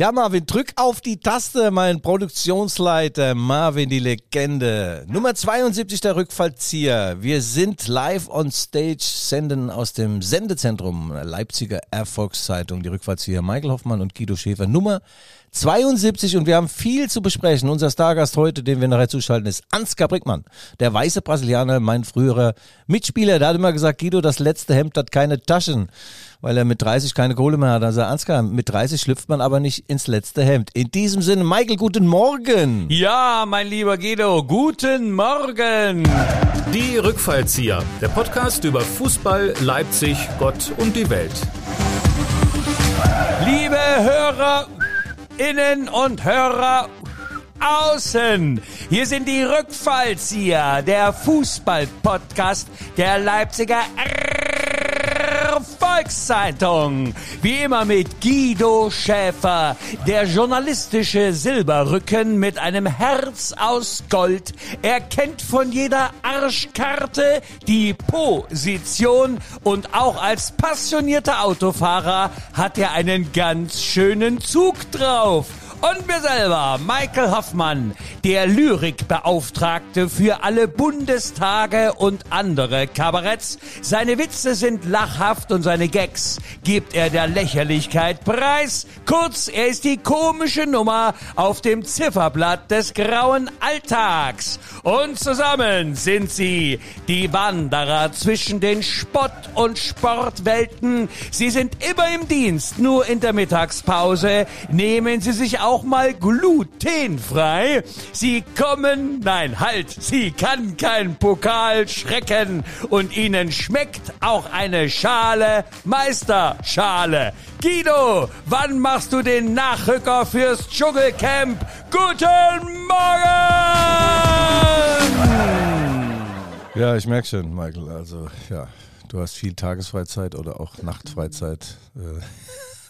Ja, Marvin, drück auf die Taste, mein Produktionsleiter Marvin, die Legende. Nummer 72 der Rückfallzieher. Wir sind live on stage, senden aus dem Sendezentrum Leipziger Erfolgszeitung, die Rückfallzieher Michael Hoffmann und Guido Schäfer. Nummer 72 und wir haben viel zu besprechen. Unser Stargast heute, den wir nachher zuschalten, ist Ansgar Brickmann, der weiße Brasilianer, mein früherer Mitspieler. Der hat immer gesagt, Guido, das letzte Hemd hat keine Taschen, weil er mit 30 keine Kohle mehr hat. Also Ansgar, mit 30 schlüpft man aber nicht ins letzte Hemd. In diesem Sinne, Michael, guten Morgen. Ja, mein lieber Guido, guten Morgen. Die Rückfallzieher, der Podcast über Fußball, Leipzig, Gott und die Welt. Liebe Hörer, Innen und Hörer außen. Hier sind die Rückfallzieher, der Fußball-Podcast der Leipziger Volkszeitung. Wie immer mit Guido Schäfer, der journalistische Silberrücken mit einem Herz aus Gold. Er kennt von jeder Arschkarte die Position und auch als passionierter Autofahrer hat er einen ganz schönen Zug drauf. Und mir selber, Michael Hoffmann, der Lyrikbeauftragte für alle Bundestage und andere Kabaretts. Seine Witze sind lachhaft und seine Gags gibt er der Lächerlichkeit preis. Kurz, er ist die komische Nummer auf dem Zifferblatt des grauen Alltags. Und zusammen sind sie die Wanderer zwischen den Spott- und Sportwelten. Sie sind immer im Dienst, nur in der Mittagspause nehmen sie sich auch mal glutenfrei. Sie kommen, nein, halt, sie kann kein Pokal schrecken und ihnen schmeckt auch eine Schale Meisterschale. Guido, wann machst du den Nachrücker fürs Dschungelcamp? Guten Morgen! Ja, ich merke schon, Michael. Also, ja, du hast viel Tagesfreizeit oder auch Nachtfreizeit. Äh,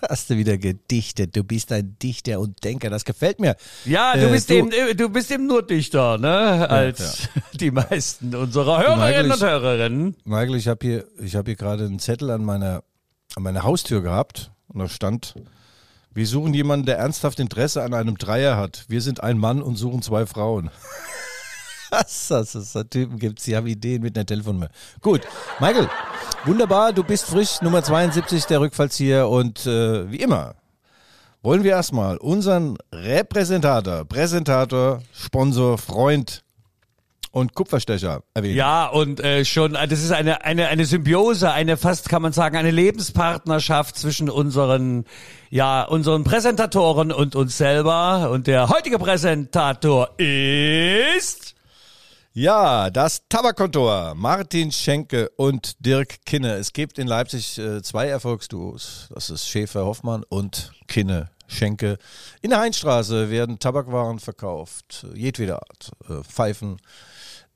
hast du wieder gedichtet. Du bist ein Dichter und Denker. Das gefällt mir. Ja, du Äh, bist du- eben, äh, du bist eben nur Dichter, ne? Als die meisten unserer Hörerinnen Michael, und Hörerinnen. Michael, ich habe hier, ich habe hier gerade einen Zettel an meiner, an meiner Haustür gehabt und da stand, wir suchen jemanden, der ernsthaft Interesse an einem Dreier hat. Wir sind ein Mann und suchen zwei Frauen. Was das ist, so Typen gibt's, die haben Ideen mit einer Telefonnummer. Gut, Michael, wunderbar, du bist frisch, Nummer 72 der Rückfallzieher und äh, wie immer wollen wir erstmal unseren Repräsentator, Präsentator, Sponsor, Freund und Kupferstecher erwähnen. Ja, und äh, schon, äh, das ist eine, eine, eine Symbiose, eine fast kann man sagen, eine Lebenspartnerschaft zwischen unseren, ja, unseren Präsentatoren und uns selber. Und der heutige Präsentator ist... Ja, das Tabakkontor. Martin Schenke und Dirk Kinne. Es gibt in Leipzig äh, zwei Erfolgsduos. Das ist Schäfer Hoffmann und Kinne Schenke. In der Heinstraße werden Tabakwaren verkauft. Jedweder Art. Äh, Pfeifen,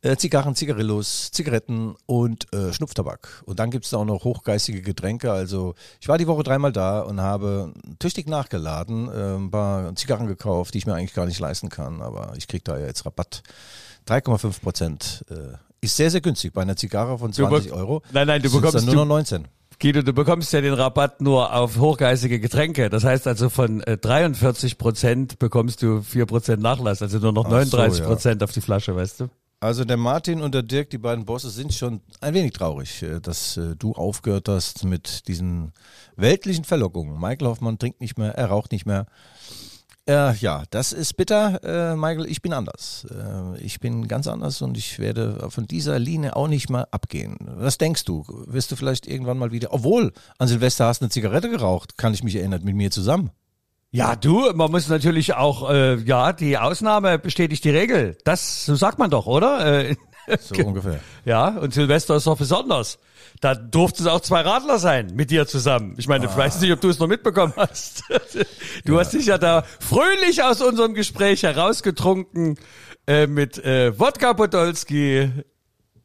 äh, Zigarren, Zigarillos, Zigaretten und äh, Schnupftabak. Und dann gibt's da auch noch hochgeistige Getränke. Also ich war die Woche dreimal da und habe tüchtig nachgeladen, äh, ein paar Zigarren gekauft, die ich mir eigentlich gar nicht leisten kann. Aber ich krieg da ja jetzt Rabatt. 3,5 Prozent. Äh, ist sehr, sehr günstig. Bei einer Zigarre von 20 bek- Euro. Nein, nein, du bekommst- dann nur noch 19. Guido, du bekommst ja den Rabatt nur auf hochgeistige Getränke. Das heißt also von äh, 43 Prozent bekommst du 4 Prozent Nachlass, also nur noch Ach so, 39 Prozent auf die Flasche, weißt du? Also der Martin und der Dirk, die beiden Bosse, sind schon ein wenig traurig, äh, dass äh, du aufgehört hast mit diesen weltlichen Verlockungen. Michael Hoffmann trinkt nicht mehr, er raucht nicht mehr. Äh, ja, das ist bitter, äh, Michael. Ich bin anders. Äh, ich bin ganz anders und ich werde von dieser Linie auch nicht mal abgehen. Was denkst du? Wirst du vielleicht irgendwann mal wieder, obwohl an Silvester hast du eine Zigarette geraucht, kann ich mich erinnern, mit mir zusammen. Ja, du, man muss natürlich auch, äh, ja, die Ausnahme bestätigt die Regel. Das, so sagt man doch, oder? Äh, So ungefähr. ja, und Silvester ist doch besonders. Da durfte es auch zwei Radler sein, mit dir zusammen. Ich meine, ich weiß nicht, ob du es noch mitbekommen hast. Du hast dich ja da fröhlich aus unserem Gespräch herausgetrunken äh, mit äh, Wodka Podolski.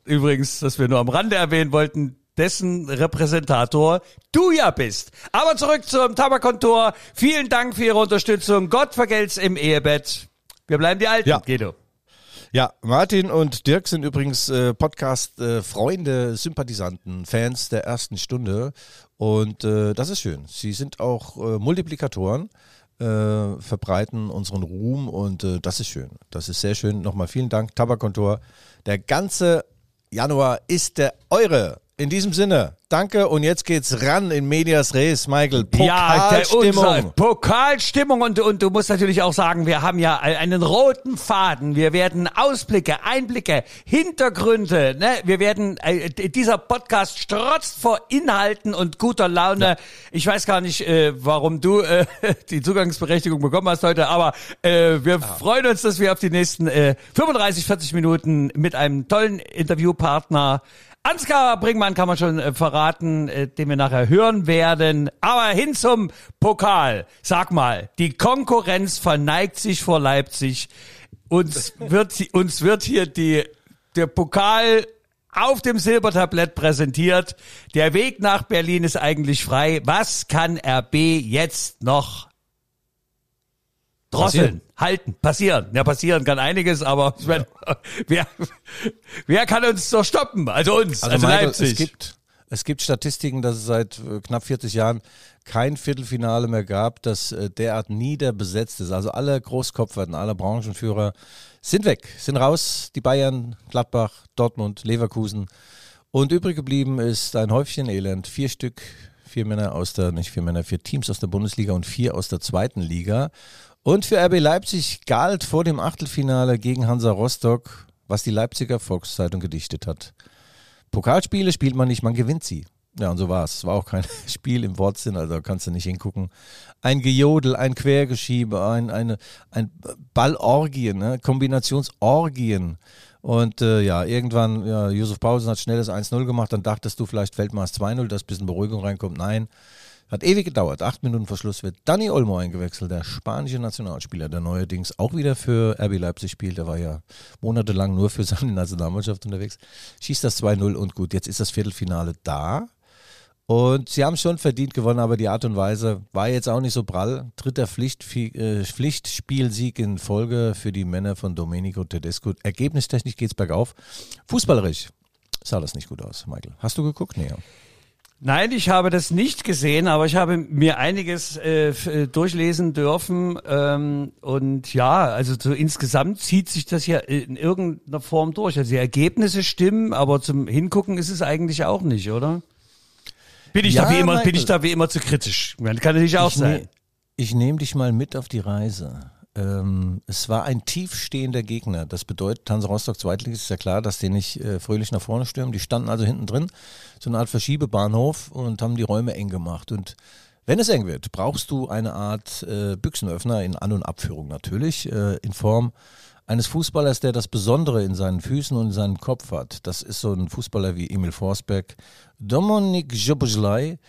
Übrigens, das wir nur am Rande erwähnen wollten, dessen Repräsentator du ja bist. Aber zurück zum Tabakkontor. Vielen Dank für Ihre Unterstützung. Gott vergelt's im Ehebett. Wir bleiben die Alten, Ja. Guido. Ja, Martin und Dirk sind übrigens äh, Podcast-Freunde, Sympathisanten, Fans der ersten Stunde. Und äh, das ist schön. Sie sind auch äh, Multiplikatoren. äh, verbreiten unseren Ruhm und äh, das ist schön. Das ist sehr schön. Nochmal vielen Dank, Tabakkontor. Der ganze Januar ist der eure. In diesem Sinne, danke und jetzt geht's ran in Medias Res, Michael. Pokalstimmung. Ja, Pokalstimmung und, und du musst natürlich auch sagen, wir haben ja einen roten Faden. Wir werden Ausblicke, Einblicke, Hintergründe, ne? Wir werden, äh, dieser Podcast strotzt vor Inhalten und guter Laune. Ja. Ich weiß gar nicht, äh, warum du äh, die Zugangsberechtigung bekommen hast heute, aber äh, wir ah. freuen uns, dass wir auf die nächsten äh, 35, 40 Minuten mit einem tollen Interviewpartner Ansgar Bringmann kann man schon äh, verraten, äh, den wir nachher hören werden. Aber hin zum Pokal. Sag mal, die Konkurrenz verneigt sich vor Leipzig. Uns wird, uns wird hier die, der Pokal auf dem Silbertablett präsentiert. Der Weg nach Berlin ist eigentlich frei. Was kann RB jetzt noch drosseln? Passieren halten, passieren. Ja, passieren kann einiges, aber ich meine, wer, wer kann uns doch stoppen? Also uns, also, also Michael, Leipzig. Es gibt, es gibt Statistiken, dass es seit äh, knapp 40 Jahren kein Viertelfinale mehr gab, das äh, derart niederbesetzt ist. Also alle Großkopferten, alle Branchenführer sind weg, sind raus. Die Bayern, Gladbach, Dortmund, Leverkusen. Und übrig geblieben ist ein Häufchen Elend. Vier Stück, vier Männer aus der, nicht vier Männer, vier Teams aus der Bundesliga und vier aus der zweiten Liga. Und für RB Leipzig galt vor dem Achtelfinale gegen Hansa Rostock, was die Leipziger Volkszeitung gedichtet hat. Pokalspiele spielt man nicht, man gewinnt sie. Ja, und so war es. Es war auch kein Spiel im Wortsinn, also kannst du nicht hingucken. Ein Gejodel, ein Quergeschiebe, ein, eine, ein Ballorgien, ne? Kombinationsorgien. Und äh, ja, irgendwann, ja, Josef Paulsen hat schnell das 1-0 gemacht, dann dachtest du vielleicht Weltmaß 2-0, dass ein bisschen Beruhigung reinkommt. Nein, hat ewig gedauert. Acht Minuten vor Schluss wird Dani Olmo eingewechselt, der spanische Nationalspieler, der neuerdings auch wieder für RB Leipzig spielt. Der war ja monatelang nur für seine Nationalmannschaft unterwegs. Schießt das 2-0 und gut, jetzt ist das Viertelfinale da. Und sie haben schon verdient gewonnen, aber die Art und Weise war jetzt auch nicht so prall. Dritter Pflicht, äh, Pflichtspielsieg in Folge für die Männer von Domenico Tedesco. Ergebnistechnisch geht es bergauf. Fußballerisch sah das nicht gut aus, Michael. Hast du geguckt? Nee. Nein, ich habe das nicht gesehen, aber ich habe mir einiges äh, äh, durchlesen dürfen. Ähm, und ja, also so insgesamt zieht sich das ja in irgendeiner Form durch. Also die Ergebnisse stimmen, aber zum Hingucken ist es eigentlich auch nicht, oder? Bin ich, ja, da, wie immer, bin ich da wie immer zu kritisch? Kann natürlich auch sein. Ne, ich nehme dich mal mit auf die Reise. Ähm, es war ein tiefstehender Gegner. Das bedeutet, Hansa Rostock Zweitligist ist ja klar, dass die nicht äh, fröhlich nach vorne stürmen. Die standen also hinten drin, so eine Art Verschiebebahnhof und haben die Räume eng gemacht. Und wenn es eng wird, brauchst du eine Art äh, Büchsenöffner in An- und Abführung natürlich, äh, in Form eines Fußballers, der das Besondere in seinen Füßen und in seinem Kopf hat. Das ist so ein Fußballer wie Emil Forsberg, Dominik Jobojlai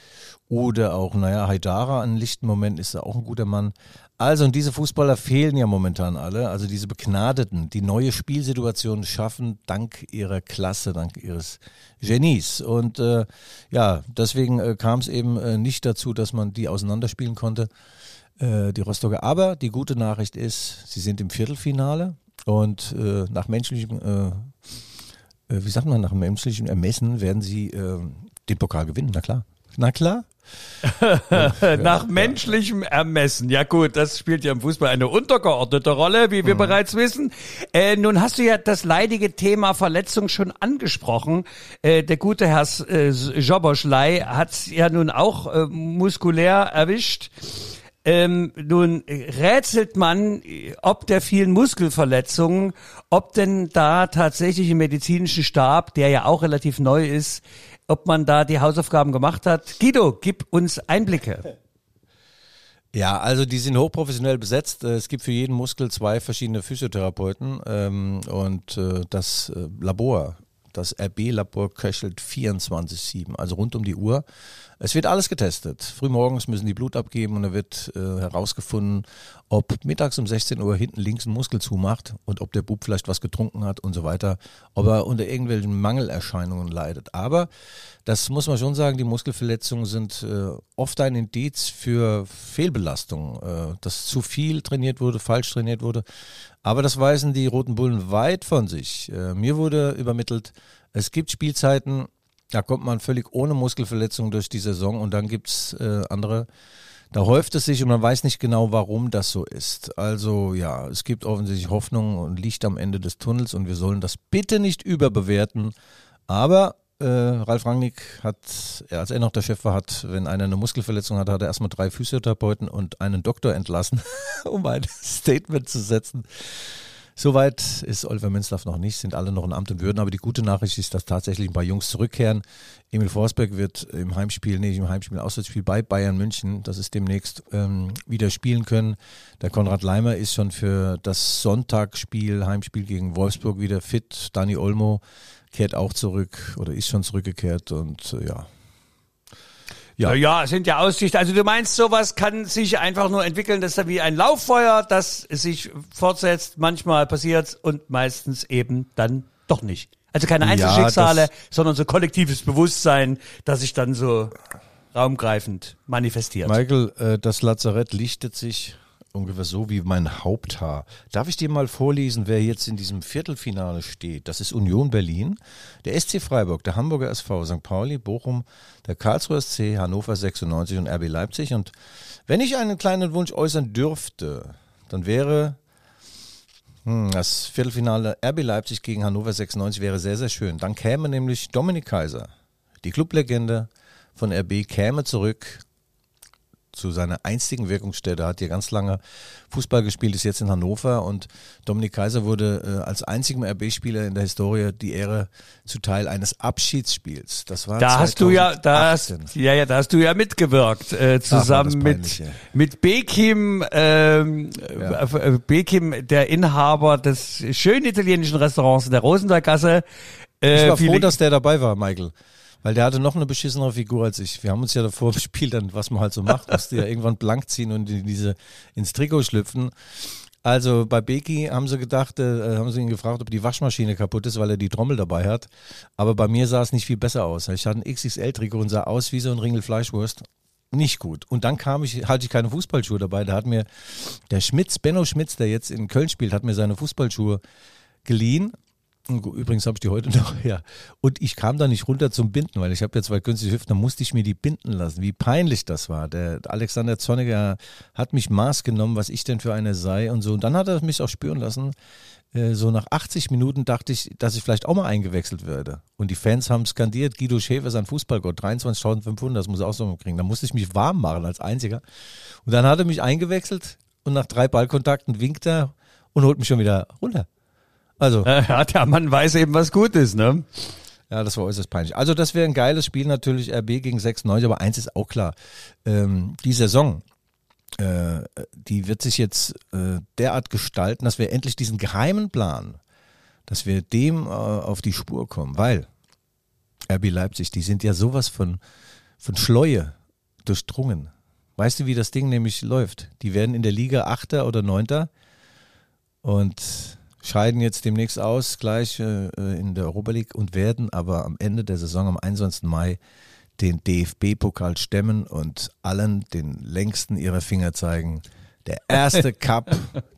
oder auch, naja, Haidara, an lichten Moment ist er auch ein guter Mann. Also, und diese Fußballer fehlen ja momentan alle. Also diese Begnadeten, die neue Spielsituationen schaffen, dank ihrer Klasse, dank ihres Genies. Und äh, ja, deswegen äh, kam es eben äh, nicht dazu, dass man die auseinanderspielen konnte, äh, die Rostocker. Aber die gute Nachricht ist, sie sind im Viertelfinale und äh, nach menschlichem, äh, wie sagt man, nach menschlichem Ermessen werden sie den Pokal gewinnen. Na klar. Na klar. Nach menschlichem Ermessen. Ja gut, das spielt ja im Fußball eine untergeordnete Rolle, wie wir mhm. bereits wissen. Äh, nun hast du ja das leidige Thema Verletzung schon angesprochen. Äh, der gute Herr äh, Joboschlei hat ja nun auch äh, muskulär erwischt. Ähm, nun rätselt man, ob der vielen Muskelverletzungen, ob denn da tatsächlich im medizinischen Stab, der ja auch relativ neu ist, ob man da die Hausaufgaben gemacht hat. Guido, gib uns Einblicke. Ja, also die sind hochprofessionell besetzt. Es gibt für jeden Muskel zwei verschiedene Physiotherapeuten ähm, und äh, das äh, Labor, das RB-Labor köchelt 24-7, also rund um die Uhr. Es wird alles getestet. Frühmorgens müssen die Blut abgeben und da wird äh, herausgefunden, ob mittags um 16 Uhr hinten links ein Muskel zumacht und ob der Bub vielleicht was getrunken hat und so weiter, ob er unter irgendwelchen Mangelerscheinungen leidet. Aber das muss man schon sagen, die Muskelverletzungen sind äh, oft ein Indiz für Fehlbelastung, äh, dass zu viel trainiert wurde, falsch trainiert wurde. Aber das weisen die Roten Bullen weit von sich. Äh, mir wurde übermittelt, es gibt Spielzeiten, da kommt man völlig ohne Muskelverletzung durch die Saison und dann gibt's äh, andere, Da häuft es sich und man weiß nicht genau, warum das so ist. Also ja, es gibt offensichtlich Hoffnung und Licht am Ende des Tunnels und wir sollen das bitte nicht überbewerten. Aber äh, Ralf Rangnick hat, als er noch der Chef war, hat, wenn einer eine Muskelverletzung hat, hat er erstmal drei Physiotherapeuten und einen Doktor entlassen, um ein Statement zu setzen. Soweit ist Oliver Minzlaff noch nicht, sind alle noch in Amt und Würden, aber die gute Nachricht ist, dass tatsächlich ein paar Jungs zurückkehren. Emil Forsberg wird im Heimspiel, nee, im Heimspiel, im Auswärtsspiel bei Bayern München, das ist demnächst, ähm, wieder spielen können. Der Konrad Leimer ist schon für das Sonntagsspiel, Heimspiel gegen Wolfsburg wieder fit. Dani Olmo kehrt auch zurück oder ist schon zurückgekehrt und äh, ja, ja. ja, sind ja Aussichten. Also du meinst, sowas kann sich einfach nur entwickeln, das ist ja wie ein Lauffeuer, das sich fortsetzt, manchmal passiert und meistens eben dann doch nicht. Also keine Einzelschicksale, ja, sondern so kollektives Bewusstsein, das sich dann so raumgreifend manifestiert. Michael, äh, das Lazarett lichtet sich ungefähr so wie mein Haupthaar. Darf ich dir mal vorlesen, wer jetzt in diesem Viertelfinale steht? Das ist Union Berlin, der SC Freiburg, der Hamburger SV, St. Pauli, Bochum, der Karlsruher SC, Hannover 96 und RB Leipzig. Und wenn ich einen kleinen Wunsch äußern dürfte, dann wäre hm, das Viertelfinale RB Leipzig gegen Hannover 96 wäre sehr, sehr schön. Dann käme nämlich Dominik Kaiser, die Clublegende von RB, käme zurück zu seiner einstigen Wirkungsstätte. Hat hier ganz lange Fußball gespielt, ist jetzt in Hannover und Dominik Kaiser wurde äh, als einzigem RB-Spieler in der Historie die Ehre zuteil eines Abschiedsspiels. Das war da 2018. hast du ja, da hast, ja, ja, da hast du ja mitgewirkt äh, zusammen Ach, mit mit Bekim, ähm, ja. Äh, Bekim, der Inhaber des schönen italienischen Restaurants in der Rosenberggasse. Äh, ich war froh, dass der dabei war, Michael. Weil der hatte noch eine beschissenere Figur als ich. Wir haben uns ja davor gespielt, dann, was man halt so macht, musste ja irgendwann blank ziehen und in diese, ins Trikot schlüpfen. Also bei Beki haben sie gedacht, äh, haben sie ihn gefragt, ob die Waschmaschine kaputt ist, weil er die Trommel dabei hat. Aber bei mir sah es nicht viel besser aus. Ich hatte ein XXL-Trikot und sah aus wie so ein Ringel Fleischwurst. Nicht gut. Und dann kam ich, hatte ich keine Fußballschuhe dabei. Da hat mir der Schmitz, Benno Schmitz, der jetzt in Köln spielt, hat mir seine Fußballschuhe geliehen Übrigens habe ich die heute noch, ja. Und ich kam da nicht runter zum Binden, weil ich habe ja zwei günstige Hüften, da musste ich mir die binden lassen. Wie peinlich das war. Der Alexander Zorniger hat mich Maß genommen, was ich denn für eine sei und so. Und dann hat er mich auch spüren lassen. Äh, so nach 80 Minuten dachte ich, dass ich vielleicht auch mal eingewechselt werde. Und die Fans haben skandiert, Guido Schäfer sein Fußballgott, 23.500, das muss er auch so kriegen. Da musste ich mich warm machen als Einziger. Und dann hat er mich eingewechselt und nach drei Ballkontakten winkt er und holt mich schon wieder runter. Also. Ja, der Mann weiß eben, was gut ist, ne? Ja, das war äußerst peinlich. Also das wäre ein geiles Spiel natürlich, RB gegen 96, aber eins ist auch klar. Ähm, die Saison, äh, die wird sich jetzt äh, derart gestalten, dass wir endlich diesen geheimen Plan, dass wir dem äh, auf die Spur kommen, weil RB Leipzig, die sind ja sowas von, von Schleue durchdrungen. Weißt du, wie das Ding nämlich läuft? Die werden in der Liga Achter oder Neunter und scheiden jetzt demnächst aus, gleich äh, in der Europa League und werden aber am Ende der Saison am 21. Mai den DFB-Pokal stemmen und allen den längsten ihrer Finger zeigen. Der erste Cup,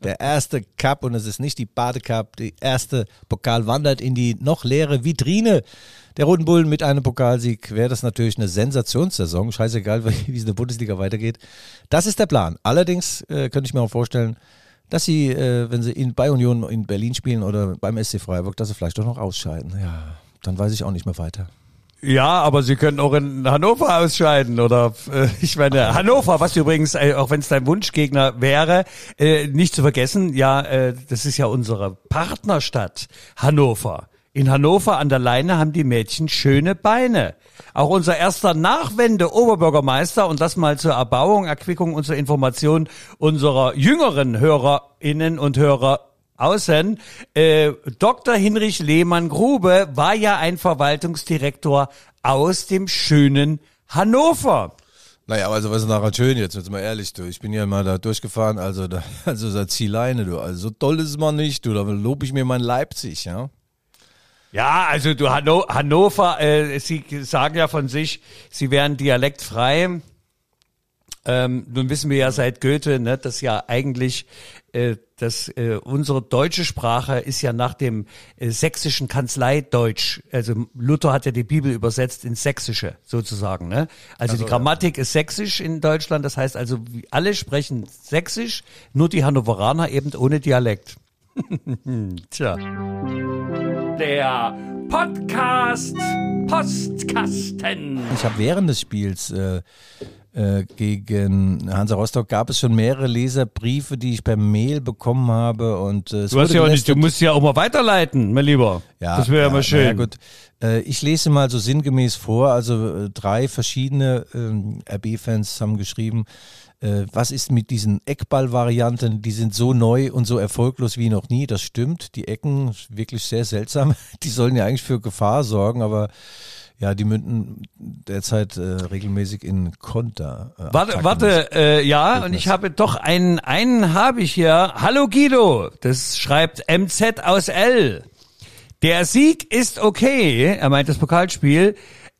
der erste Cup und es ist nicht die Badecup, die erste Pokal wandert in die noch leere Vitrine der Roten Bullen mit einem Pokalsieg. Wäre das natürlich eine Sensationssaison, scheißegal, wie es in der Bundesliga weitergeht. Das ist der Plan. Allerdings äh, könnte ich mir auch vorstellen, dass sie, äh, wenn sie in, bei Union in Berlin spielen oder beim SC Freiburg, dass sie vielleicht doch noch ausscheiden. Ja, dann weiß ich auch nicht mehr weiter. Ja, aber sie können auch in Hannover ausscheiden oder äh, ich meine Hannover, was übrigens äh, auch wenn es dein Wunschgegner wäre, äh, nicht zu vergessen, ja, äh, das ist ja unsere Partnerstadt Hannover. In Hannover an der Leine haben die Mädchen schöne Beine. Auch unser erster Nachwende-Oberbürgermeister, und das mal zur Erbauung, Erquickung und zur Information unserer jüngeren HörerInnen und Hörer außen, äh, Dr. Hinrich Lehmann-Grube war ja ein Verwaltungsdirektor aus dem schönen Hannover. Naja, also was ist nachher schön jetzt, jetzt mal ehrlich, du. Ich bin ja mal da durchgefahren, also da, also da Zieleine, du. Also so toll ist mal nicht, du. Da lobe ich mir mein Leipzig, ja. Ja, also du Hanno Hannover, äh, Sie sagen ja von sich, Sie wären dialektfrei. Ähm, nun wissen wir ja seit Goethe, ne, dass ja eigentlich äh, dass äh, unsere deutsche Sprache ist ja nach dem äh, sächsischen Kanzleideutsch. Also Luther hat ja die Bibel übersetzt ins Sächsische sozusagen. Ne? Also, also die Grammatik ja. ist sächsisch in Deutschland. Das heißt also, alle sprechen sächsisch, nur die Hannoveraner eben ohne Dialekt. Tja. Der Podcast Postkasten. Ich habe während des Spiels äh, äh, gegen Hansa Rostock gab es schon mehrere Leserbriefe, die ich per Mail bekommen habe und äh, du, hast ja auch nicht, du musst ja auch mal weiterleiten, mein Lieber. Ja, das wäre ja, mal schön. Ja, gut. Äh, ich lese mal so sinngemäß vor. Also äh, drei verschiedene äh, RB-Fans haben geschrieben, äh, was ist mit diesen Eckball-Varianten? Die sind so neu und so erfolglos wie noch nie. Das stimmt. Die Ecken wirklich sehr seltsam. Die sollen ja eigentlich für Gefahr sorgen, aber ja, die münden derzeit äh, regelmäßig in Konter. Äh, warte, warte, äh, ja, und ich habe doch einen, einen habe ich hier. Hallo Guido, das schreibt MZ aus L. Der Sieg ist okay, er meint das Pokalspiel,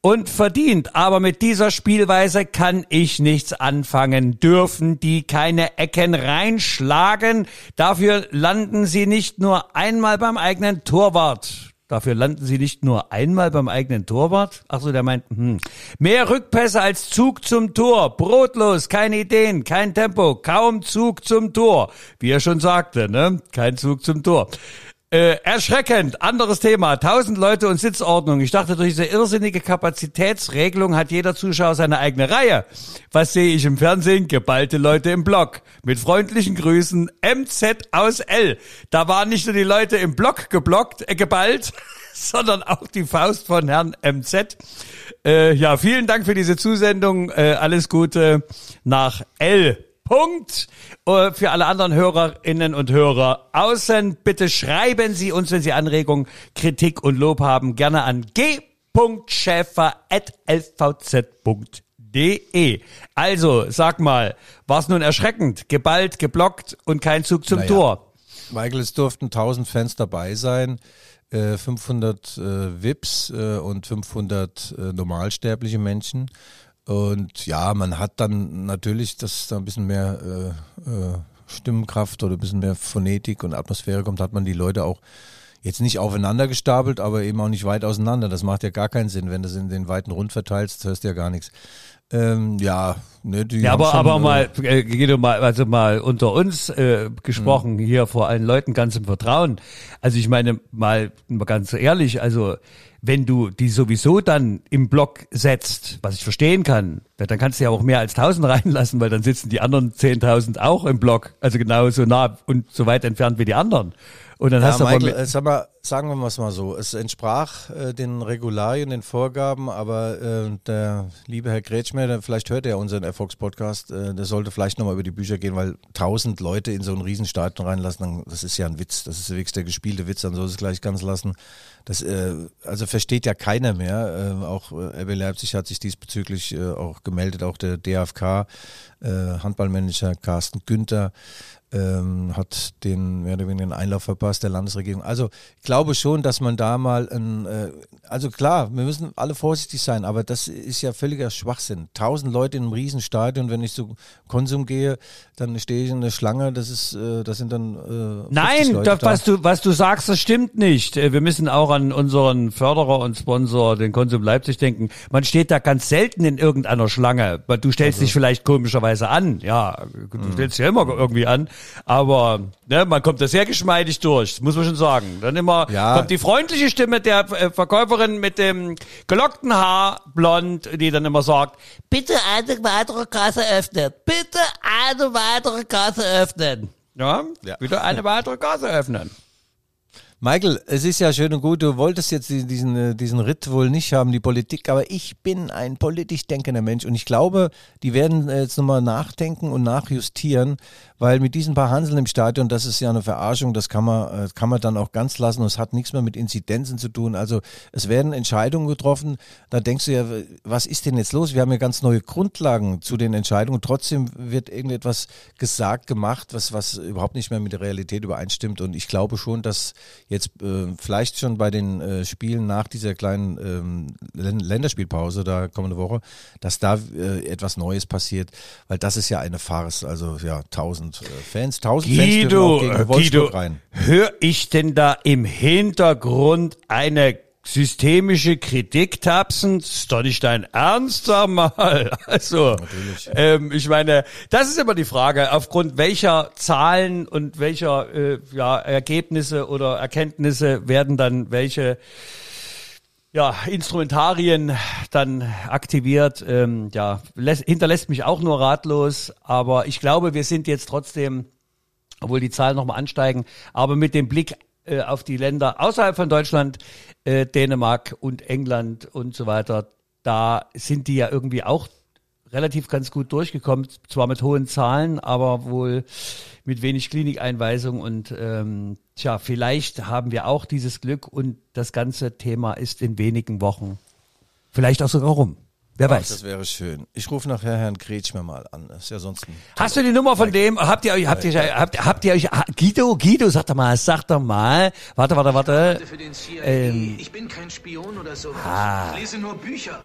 und verdient, aber mit dieser Spielweise kann ich nichts anfangen. Dürfen die keine Ecken reinschlagen? Dafür landen sie nicht nur einmal beim eigenen Torwart. Dafür landen sie nicht nur einmal beim eigenen Torwart. Ach so, der meint, hm. mehr Rückpässe als Zug zum Tor. Brotlos, keine Ideen, kein Tempo, kaum Zug zum Tor. Wie er schon sagte, ne? Kein Zug zum Tor. Äh, erschreckend, anderes Thema. Tausend Leute und Sitzordnung. Ich dachte, durch diese irrsinnige Kapazitätsregelung hat jeder Zuschauer seine eigene Reihe. Was sehe ich im Fernsehen? Geballte Leute im Block. Mit freundlichen Grüßen MZ aus L. Da waren nicht nur die Leute im Block geblockt, äh, geballt, sondern auch die Faust von Herrn MZ. Äh, ja, vielen Dank für diese Zusendung. Äh, alles Gute nach L. Punkt. Äh, für alle anderen Hörerinnen und Hörer außen, bitte schreiben Sie uns, wenn Sie Anregungen, Kritik und Lob haben, gerne an g.schäfer.lvz.de. Also, sag mal, war es nun erschreckend, geballt, geblockt und kein Zug zum naja. Tor? Michael, es durften 1000 Fans dabei sein. 500 äh, äh, VIPs äh, und 500 äh, normalsterbliche Menschen. Und ja, man hat dann natürlich, dass da ein bisschen mehr äh, äh, Stimmkraft oder ein bisschen mehr Phonetik und Atmosphäre kommt, hat man die Leute auch jetzt nicht aufeinander gestapelt, aber eben auch nicht weit auseinander. Das macht ja gar keinen Sinn. Wenn du es in den weiten Rund verteilst, hörst du ja gar nichts. Ähm, ja, ne, die ja, aber, schon, aber mal, äh, Guido, mal, also mal unter uns äh, gesprochen, mh. hier vor allen Leuten ganz im Vertrauen. Also ich meine, mal, mal ganz ehrlich, also wenn du die sowieso dann im Block setzt, was ich verstehen kann, dann kannst du ja auch mehr als 1000 reinlassen, weil dann sitzen die anderen 10.000 auch im Block, also genauso nah und so weit entfernt wie die anderen. Und dann ja, hast du Michael, aber sag mal, sagen wir es mal so, es entsprach äh, den Regularien, den Vorgaben, aber äh, der liebe Herr Gretschmer, vielleicht hört er unseren Erfolgspodcast, äh, der sollte vielleicht nochmal über die Bücher gehen, weil tausend Leute in so ein Riesenstadion reinlassen, dann, das ist ja ein Witz, das ist wirklich der gespielte Witz, dann soll es gleich ganz lassen. Das äh, also versteht ja keiner mehr. Äh, auch äh, RB Leipzig hat sich diesbezüglich äh, auch gemeldet, auch der DFK, äh, Handballmanager Carsten Günther ähm, hat den mehr oder weniger den Einlauf verpasst der Landesregierung. Also ich glaube schon, dass man da mal ein, äh, also klar, wir müssen alle vorsichtig sein, aber das ist ja völliger Schwachsinn. Tausend Leute in einem Riesenstadion, wenn ich zu Konsum gehe, dann stehe ich in der Schlange, das ist, äh, das sind dann äh, Nein, das, was du was du sagst, das stimmt nicht. Äh, wir müssen auch an unseren Förderer und Sponsor, den Konsum Leipzig denken. Man steht da ganz selten in irgendeiner Schlange. Du stellst also. dich vielleicht komischerweise an, ja, du mhm. stellst dich ja immer irgendwie an. Aber ne, man kommt da sehr geschmeidig durch, muss man schon sagen. Dann immer ja. kommt die freundliche Stimme der äh, Verkäuferin mit dem gelockten Haar, blond, die dann immer sagt, bitte eine weitere Kasse öffnen, bitte eine weitere Kasse öffnen. Ja, ja. bitte eine weitere Kasse öffnen. Michael, es ist ja schön und gut, du wolltest jetzt diesen, äh, diesen Ritt wohl nicht haben, die Politik, aber ich bin ein politisch denkender Mensch und ich glaube, die werden jetzt nochmal nachdenken und nachjustieren, weil mit diesen paar Hanseln im Stadion, das ist ja eine Verarschung, das kann man, äh, kann man dann auch ganz lassen und es hat nichts mehr mit Inzidenzen zu tun. Also es werden Entscheidungen getroffen, da denkst du ja, was ist denn jetzt los? Wir haben ja ganz neue Grundlagen zu den Entscheidungen, trotzdem wird irgendetwas gesagt, gemacht, was, was überhaupt nicht mehr mit der Realität übereinstimmt und ich glaube schon, dass jetzt äh, vielleicht schon bei den äh, Spielen nach dieser kleinen ähm, Länderspielpause da kommende Woche, dass da äh, etwas Neues passiert, weil das ist ja eine Farce. Also ja, tausend äh, Fans, tausend Fans dürfen auch gegen Wolfsburg Guido, rein. Hör ich denn da im Hintergrund eine systemische Kritik tapsen, das ist doch nicht dein Ernst, sag mal. Also, ähm, ich meine, das ist immer die Frage, aufgrund welcher Zahlen und welcher äh, ja, Ergebnisse oder Erkenntnisse werden dann welche ja, Instrumentarien dann aktiviert. Ähm, ja, lässt, hinterlässt mich auch nur ratlos, aber ich glaube, wir sind jetzt trotzdem, obwohl die Zahlen nochmal ansteigen, aber mit dem Blick äh, auf die Länder außerhalb von Deutschland, äh, Dänemark und England und so weiter, da sind die ja irgendwie auch relativ ganz gut durchgekommen, zwar mit hohen Zahlen, aber wohl mit wenig Klinikeinweisung und ähm, tja, vielleicht haben wir auch dieses Glück und das ganze Thema ist in wenigen Wochen vielleicht auch sogar rum. Wer Ach, weiß. Das wäre schön. Ich rufe nachher Herrn Kretschmer mal an. Das ist ja sonst Hast du die Nummer von dem? Habt ihr euch, habt ihr, habt, habt ihr euch, ah, Guido, Guido, sag doch mal, sag doch mal, warte, warte, warte. für den CIA. Ähm, ich bin kein Spion oder so. Ah. Ich lese nur Bücher.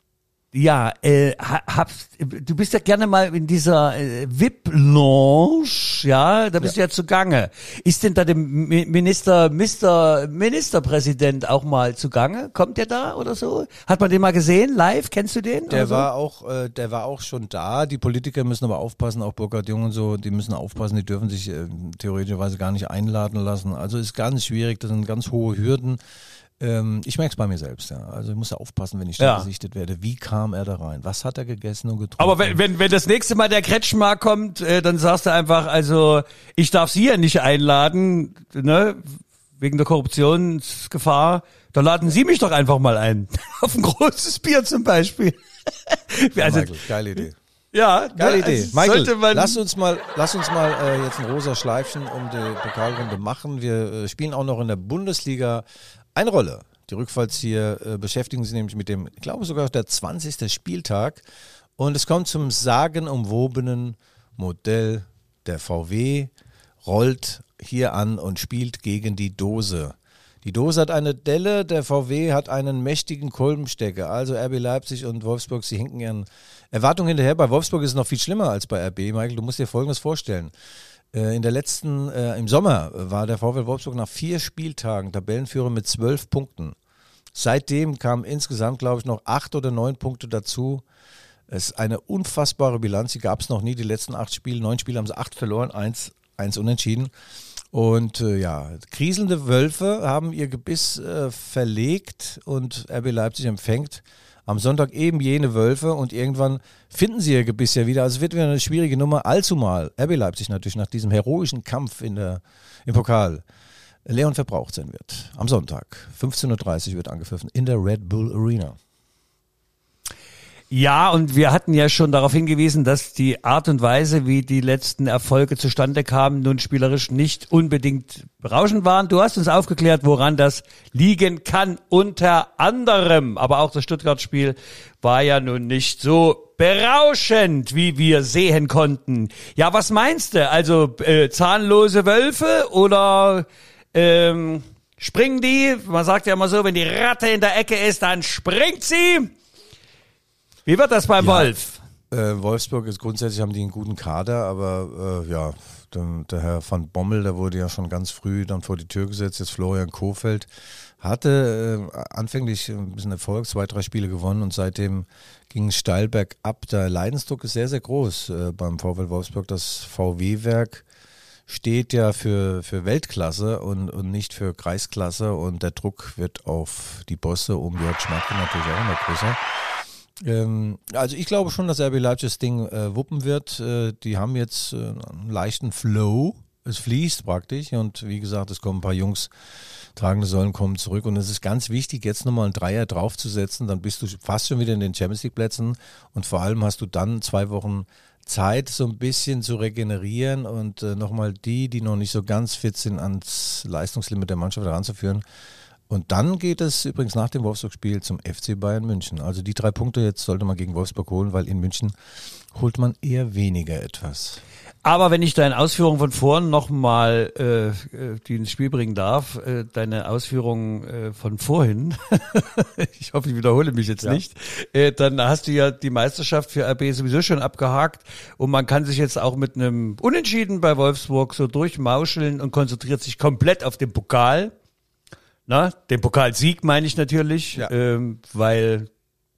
Ja, äh, ha- hab, du bist ja gerne mal in dieser äh, VIP-Lounge, ja, da bist du ja zugange. Ist denn da der Mi- Minister, Mister, Ministerpräsident auch mal zugange? Kommt der da oder so? Hat man den mal gesehen, live? Kennst du den? Der so? war auch, äh, der war auch schon da. Die Politiker müssen aber aufpassen, auch Burkhard Jung und so, die müssen aufpassen, die dürfen sich äh, theoretischerweise gar nicht einladen lassen. Also ist ganz schwierig, das sind ganz hohe Hürden. Ähm, ich merke es bei mir selbst, ja. Also ich muss ja aufpassen, wenn ich da Ja. gesichtet werde. Wie kam er da rein? Was hat er gegessen und getrunken? Aber wenn, wenn, wenn das nächste Mal der Kretschmar kommt, äh, dann sagst du einfach, also ich darf Sie ja nicht einladen, ne, wegen der Korruptionsgefahr. Da laden Sie mich doch einfach mal ein. Auf ein großes Bier zum Beispiel. ja, also, Michael, geile Idee. ja, Geile ne, Idee. also Michael, man, lass uns mal, lass uns mal äh, jetzt ein rosa Schleifchen um die Pokalrunde machen. Wir äh, spielen auch noch in der Bundesliga eine Rolle. Die Rückfallzieher äh, beschäftigen sich nämlich mit dem, ich glaube sogar der 20. Spieltag. Und es kommt zum sagenumwobenen Modell der VW, rollt hier an und spielt gegen die Dose. Die Dose hat eine Delle, der VW hat einen mächtigen Kolbenstecker. Also RB Leipzig und Wolfsburg, sie hinken ihren Erwartungen hinterher. Bei Wolfsburg ist es noch viel schlimmer als bei RB. Michael, du musst dir Folgendes vorstellen. Äh, In der letzten, äh, im Sommer war der VfL Wolfsburg nach vier Spieltagen Tabellenführer mit zwölf Punkten. Seitdem kamen insgesamt, glaube ich, noch acht oder neun Punkte dazu. Es ist eine unfassbare Bilanz, die gab es noch nie. Die letzten acht Spiele, neun Spiele haben sie acht verloren, eins, eins unentschieden. Und äh, ja, kriselnde Wölfe haben ihr Gebiss äh, verlegt und RB Leipzig empfängt am Sonntag eben jene Wölfe und irgendwann finden sie ihr Gebiss ja wieder. Also es wird wieder eine schwierige Nummer, allzumal RB Leipzig natürlich nach diesem heroischen Kampf in der, im Pokal leer und verbraucht sein wird. Am Sonntag, 15.30 Uhr wird angepfiffen in der Red Bull Arena. Ja, und wir hatten ja schon darauf hingewiesen, dass die Art und Weise, wie die letzten Erfolge zustande kamen, nun spielerisch nicht unbedingt berauschend waren. Du hast uns aufgeklärt, woran das liegen kann. Unter anderem, aber auch das Stuttgart-Spiel war ja nun nicht so berauschend, wie wir sehen konnten. Ja, was meinst du? Also äh, zahnlose Wölfe oder ähm, springen die? Man sagt ja immer so, wenn die Ratte in der Ecke ist, dann springt sie. Wie wird das beim Ja. Wolf? Äh, Wolfsburg ist grundsätzlich haben die einen guten Kader, aber äh, ja, der, der Herr van Bommel, der wurde ja schon ganz früh dann vor die Tür gesetzt. Jetzt Florian Kofeld hatte äh, anfänglich ein bisschen Erfolg, zwei, drei Spiele gewonnen und seitdem ging es steil bergab. Der Leidensdruck ist sehr, sehr groß äh, beim VfL Wolfsburg. Das VW-Werk steht ja für, für Weltklasse und, und nicht für Kreisklasse und der Druck wird auf die Bosse um Jörg Schmatke natürlich auch immer größer. Ähm, also ich glaube schon, dass RB Leipzig das Ding äh, wuppen wird. Äh, die haben jetzt äh, einen leichten Flow. Es fließt praktisch und wie gesagt, es kommen ein paar Jungs, tragende Säulen kommen zurück und es ist ganz wichtig, jetzt nochmal einen Dreier draufzusetzen, dann bist du fast schon wieder in den Champions League Plätzen und vor allem hast du dann zwei Wochen Zeit, so ein bisschen zu regenerieren und äh, nochmal die, die noch nicht so ganz fit sind, ans Leistungslimit der Mannschaft heranzuführen. Und dann geht es übrigens nach dem Wolfsburg-Spiel zum FC Bayern München. Also die drei Punkte jetzt sollte man gegen Wolfsburg holen, weil in München holt man eher weniger etwas. Aber wenn ich deine Ausführungen von vorhin nochmal äh, die ins Spiel bringen darf, äh, deine Ausführungen äh, von vorhin, ich hoffe, ich wiederhole mich jetzt nicht, äh, dann hast du ja die Meisterschaft für RB sowieso schon abgehakt und man kann sich jetzt auch mit einem Unentschieden bei Wolfsburg so durchmauscheln und konzentriert sich komplett auf den Pokal. Na, den Pokalsieg meine ich natürlich, Ja. ähm, weil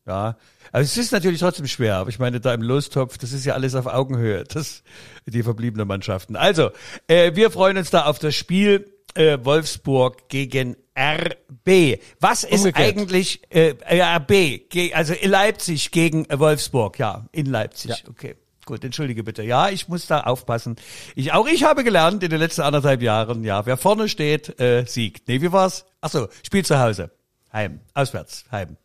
ja, aber es ist natürlich trotzdem schwer. Aber ich meine, da im Lostopf, das ist ja alles auf Augenhöhe, das, die verbliebenen Mannschaften. Also, äh, wir freuen uns da auf das Spiel äh, Wolfsburg gegen RB. Was ist Umgekehrt. eigentlich äh, RB, also Leipzig gegen Wolfsburg? Ja, in Leipzig. Ja. Okay. Gut, entschuldige bitte. Ja, ich muss da aufpassen. Ich, auch ich habe gelernt in den letzten anderthalb Jahren, ja, wer vorne steht, äh, siegt. Nee, wie war's? Ach so, Spiel zu Hause. Heim. Auswärts. Heim.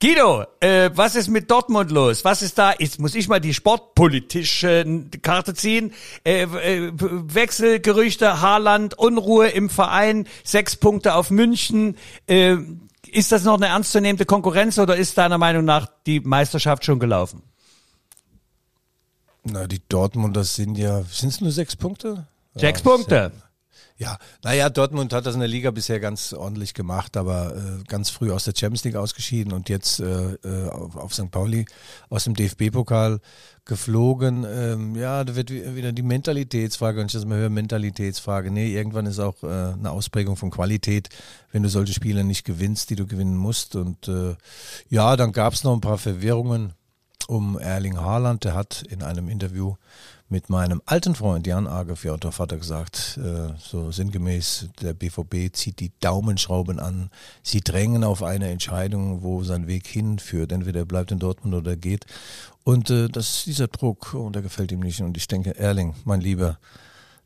Guido, äh, was ist mit Dortmund los? Was ist da? Jetzt muss ich mal die sportpolitische Karte ziehen. Äh, äh, Wechselgerüchte, Haaland, Unruhe im Verein, sechs Punkte auf München. Äh, ist das noch eine ernstzunehmende Konkurrenz oder ist deiner Meinung nach die Meisterschaft schon gelaufen? Na, die Dortmunder sind ja, sind es nur sechs Punkte? Sechs Ja, Punkte. Ja, naja, Dortmund hat das in der Liga bisher ganz ordentlich gemacht, aber äh, ganz früh aus der Champions League ausgeschieden und jetzt äh, äh, auf, auf St. Pauli aus dem DFB-Pokal geflogen. Ähm, ja, da wird wi- wieder die Mentalitätsfrage, wenn ich das mal höre, Mentalitätsfrage. Nee, irgendwann ist auch äh, eine Ausprägung von Qualität, wenn du solche Spiele nicht gewinnst, die du gewinnen musst. Und äh, ja, dann gab es noch ein paar Verwirrungen um Erling Haaland. Der hat in einem Interview mit meinem alten Freund Jan Agefjordorf hat er gesagt, äh, so sinngemäß, der BVB zieht die Daumenschrauben an. Sie drängen auf eine Entscheidung, wo sein Weg hinführt. Entweder er bleibt in Dortmund oder geht. Und äh, das ist dieser Druck, und der gefällt ihm nicht. Und ich denke, Erling, mein Lieber,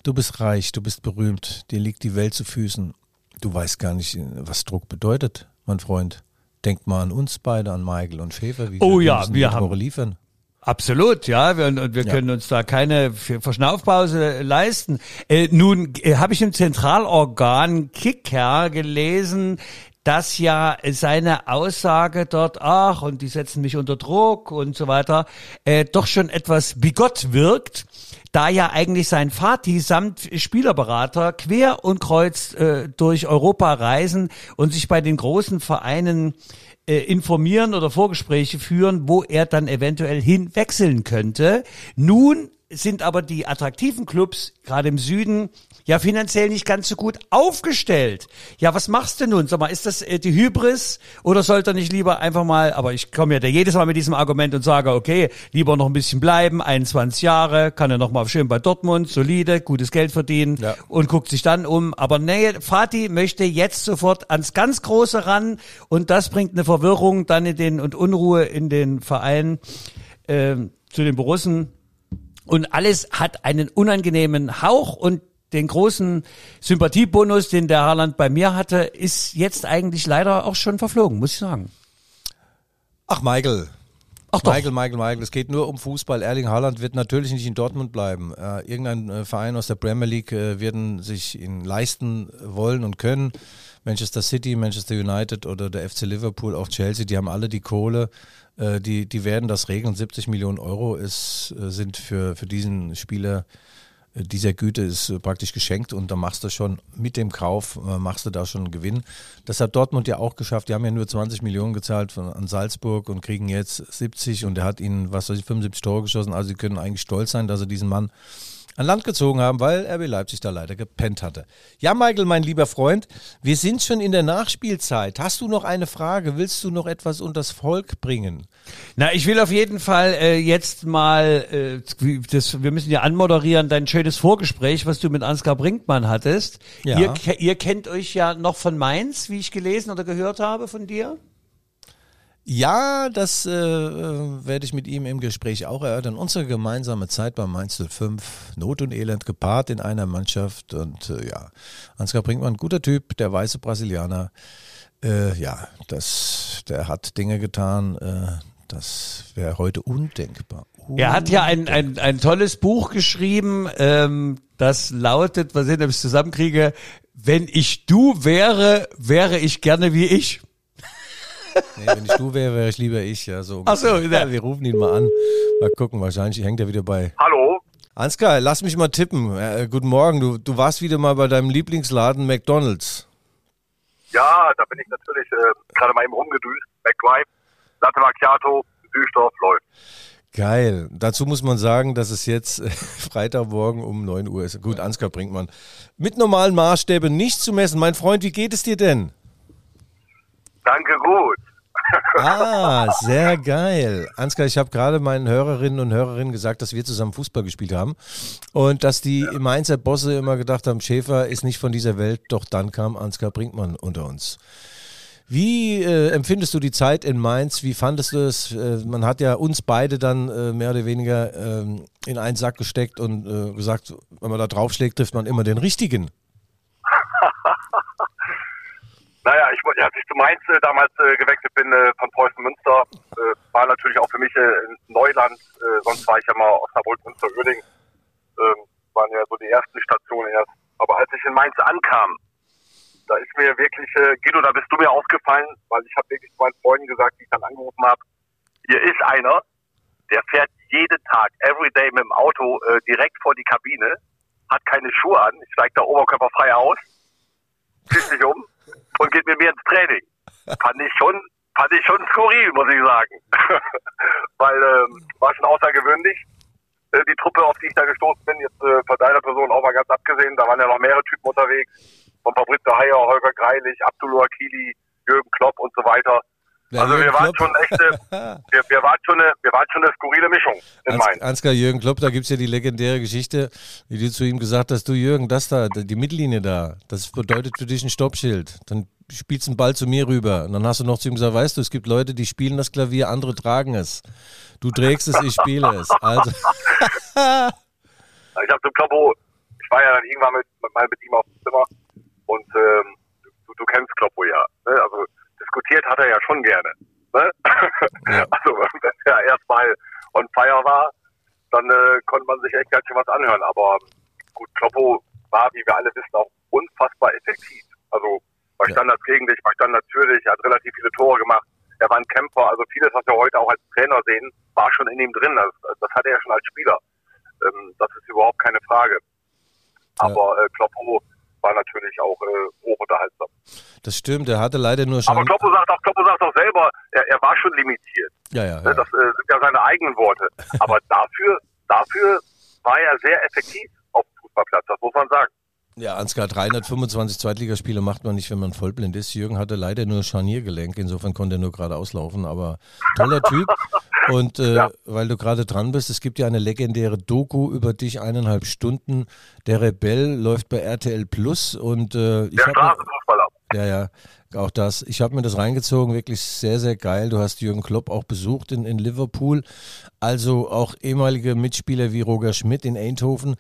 du bist reich, du bist berühmt, dir liegt die Welt zu Füßen. Du weißt gar nicht, was Druck bedeutet, mein Freund. Denk mal an uns beide, an Michael und Schäfer. Wie Oh wir ja, wir haben- Woche liefern. Absolut, ja, wir, und wir Ja. können uns da keine Verschnaufpause leisten. Äh, nun äh, habe ich im Zentralorgan Kicker gelesen, dass ja seine Aussage dort, ach, und die setzen mich unter Druck und so weiter, äh, doch schon etwas bigott wirkt, da ja eigentlich sein Vati samt Spielerberater quer und kreuz äh, durch Europa reisen und sich bei den großen Vereinen äh, informieren oder Vorgespräche führen, wo er dann eventuell hinwechseln könnte. Nun sind aber die attraktiven Clubs, gerade im Süden, ja finanziell nicht ganz so gut aufgestellt. Ja, was machst du nun? Sag mal, ist das äh, die Hybris oder sollte er nicht lieber einfach mal, aber ich komme ja da jedes Mal mit diesem Argument und sage, okay, lieber noch ein bisschen bleiben, 21 Jahre, kann er noch mal schön bei Dortmund, solide, gutes Geld verdienen Ja. und guckt sich dann um. Aber nee, Fatih möchte jetzt sofort ans ganz Große ran und das bringt eine Verwirrung dann in den und Unruhe in den Verein ähm, zu den Borussen. Und alles hat einen unangenehmen Hauch und den großen Sympathiebonus, den der Haaland bei mir hatte, ist jetzt eigentlich leider auch schon verflogen, muss ich sagen. Ach, Michael. Ach doch. Michael, Michael, Michael. Es geht nur um Fußball. Erling Haaland wird natürlich nicht in Dortmund bleiben. Äh, irgendein äh, Verein aus der Premier League äh, werden sich ihn leisten wollen und können. Manchester City, Manchester United oder der FC Liverpool, auch Chelsea, die haben alle die Kohle. Äh, die, die werden das regeln. 70 Millionen Euro ist, äh, sind für, für diesen Spieler äh, dieser Güte ist äh, praktisch geschenkt und da machst du schon mit dem Kauf, äh, machst du da schon einen Gewinn. Das hat Dortmund ja auch geschafft. Die haben ja nur 20 Millionen gezahlt von, an Salzburg und kriegen jetzt 70 und er hat ihnen, was weiß ich, 75 Tore geschossen. Also sie können eigentlich stolz sein, dass sie diesen Mann an Land gezogen haben, weil RB Leipzig da leider gepennt hatte. Ja, Michael, mein lieber Freund, wir sind schon in der Nachspielzeit. Hast du noch eine Frage? Willst du noch etwas unters Volk bringen? Na, ich will auf jeden Fall äh, jetzt mal, äh, das, wir müssen ja anmoderieren, dein schönes Vorgespräch, was du mit Ansgar Brinkmann hattest. Ja. Ihr, ihr kennt euch ja noch von Mainz, wie ich gelesen oder gehört habe von dir. Ja, das äh, äh, werde ich mit ihm im Gespräch auch erörtern. Unsere gemeinsame Zeit beim Mainz 05, Not und Elend gepaart in einer Mannschaft. Und äh, ja, Ansgar Brinkmann, guter Typ, der weiße Brasilianer. Äh, ja, das, der hat Dinge getan, äh, das wäre heute undenkbar. Er hat ja ein, ein, ein tolles Buch geschrieben, ähm, das lautet, ob ich es zusammenkriege, wenn ich du wäre, wäre ich gerne wie ich. Nee, wenn ich du wäre, wäre ich lieber ich. Ja, so Ach so, ja. Wir rufen ihn mal an. Mal gucken, wahrscheinlich hängt er wieder bei. Hallo? Ansgar, lass mich mal tippen. Äh, guten Morgen, du, du warst wieder mal bei deinem Lieblingsladen McDonalds. Ja, da bin ich natürlich äh, gerade mal eben rumgedüst. McDrive, Latte Macchiato, Süßstoff läuft. Geil. Dazu muss man sagen, dass es jetzt äh, Freitagmorgen um 9 Uhr ist. Gut, Ansgar bringt man mit normalen Maßstäben nicht zu messen. Mein Freund, wie geht es dir denn? Danke, gut. Ah, sehr geil. Ansgar, ich habe gerade meinen Hörerinnen und Hörerinnen gesagt, dass wir zusammen Fußball gespielt haben und dass die Mainzer Bosse immer gedacht haben, Schäfer ist nicht von dieser Welt, doch dann kam Ansgar Brinkmann unter uns. Wie äh, empfindest du die Zeit in Mainz? Wie fandest du es? Äh, man hat ja uns beide dann äh, mehr oder weniger ähm, in einen Sack gesteckt und äh, gesagt, wenn man da draufschlägt, trifft man immer den richtigen. Naja, ich, als ich zu Mainz äh, damals äh, gewechselt bin äh, von Preußen Münster, äh, war natürlich auch für mich äh, Neuland. Äh, sonst war ich ja mal Osnabrück, Münster, Uerding. Ähm, waren ja so die ersten Stationen erst. Aber als ich in Mainz ankam, da ist mir wirklich, Guido, da bist du mir aufgefallen, weil ich habe wirklich meinen Freunden gesagt, die ich dann angerufen habe, hier ist einer, der fährt jeden Tag, every day mit dem Auto direkt vor die Kabine, hat keine Schuhe an, steigt da oberkörperfrei aus, zieht sich um und geht mit mir ins Training. Fand ich schon, fand ich schon skurril, muss ich sagen. Weil ähm, war schon außergewöhnlich. Äh, die Truppe, auf die ich da gestoßen bin, jetzt äh, von deiner Person auch mal ganz abgesehen, da waren ja noch mehrere Typen unterwegs. Von Fabrizio Heyer, Holger Greilich, Abdullah Akili, Jürgen Klopp und so weiter. Also wir waren schon echte, wir, wir waren schon eine, wir waren schon eine skurrile Mischung in Ans Mainz. Ansgar Jürgen Klopp, da gibt es ja die legendäre Geschichte, wie du zu ihm gesagt hast, du Jürgen, das da, die Mittellinie da, das bedeutet für dich ein Stoppschild. Dann spielst du einen Ball zu mir rüber. Und dann hast du noch zu ihm gesagt, weißt du, es gibt Leute, die spielen das Klavier, andere tragen es. Du trägst es, ich spiele es. Also, Ich habe zum Kloppo, ich war ja dann irgendwann mit, mit, mal mit ihm auf dem Zimmer und ähm, du, du kennst Kloppo ja. Ne? Also diskutiert hat er ja schon gerne. Ne? Ja. Also wenn er erstmal on fire war, dann äh, konnte man sich echt ganz schön was anhören. Aber gut, Kloppo war, wie wir alle wissen, auch unfassbar effektiv. Also bei Ja. Standards gegen dich, bei Standards für dich, er hat relativ viele Tore gemacht. Er war ein Kämpfer, also vieles, was wir heute auch als Trainer sehen, war schon in ihm drin. Das, das hatte er schon als Spieler. Ähm, das ist überhaupt keine Frage. Aber äh, Kloppo war natürlich auch äh, hochunterhaltsam. das stimmt, er hatte leider nur schon. Aber Kloppo sagt auch, Kloppo sagt auch selber, er, er war schon limitiert. Ja, ja, Ne, ja. Das äh, sind ja seine eigenen Worte. Aber dafür, dafür war er sehr effektiv auf dem Fußballplatz, das muss man sagen. Ja, Ansgar, 325 Zweitligaspiele macht man nicht, wenn man vollblind ist. Jürgen hatte leider nur Scharniergelenk, insofern konnte er nur geradeaus laufen, aber toller Typ. Und äh, Ja. weil du gerade dran bist, es gibt ja eine legendäre Doku über dich, eineinhalb Stunden. Der Rebell läuft bei RTL Plus und äh, ich habe ja, ja, auch das. Ich habe mir das reingezogen, wirklich sehr, sehr geil. Du hast Jürgen Klopp auch besucht in, in Liverpool. Also auch ehemalige Mitspieler wie Roger Schmidt in Eindhoven.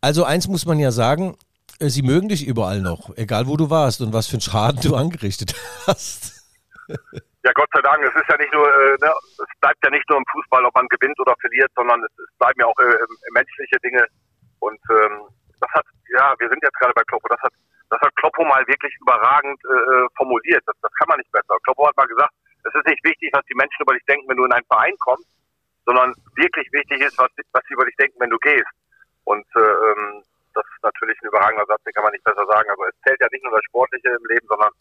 Also eins muss man ja sagen, sie mögen dich überall noch, egal wo du warst und was für einen Schaden du angerichtet hast. Ja, Gott sei Dank, es ist ja nicht nur, äh, ne, es bleibt ja nicht nur im Fußball, ob man gewinnt oder verliert, sondern es, es bleiben ja auch äh, äh, menschliche Dinge. Und ähm, das hat, ja, wir sind jetzt gerade bei Kloppo, das hat, das hat Kloppo mal wirklich überragend äh, formuliert. Das, das kann man nicht besser. Kloppo hat mal gesagt, es ist nicht wichtig, was die Menschen über dich denken, wenn du in einen Verein kommst, sondern wirklich wichtig ist, was, was sie über dich denken, wenn du gehst. Und äh, ähm, natürlich ein überragender Satz, den kann man nicht besser sagen. Also es zählt ja nicht nur das Sportliche im Leben, sondern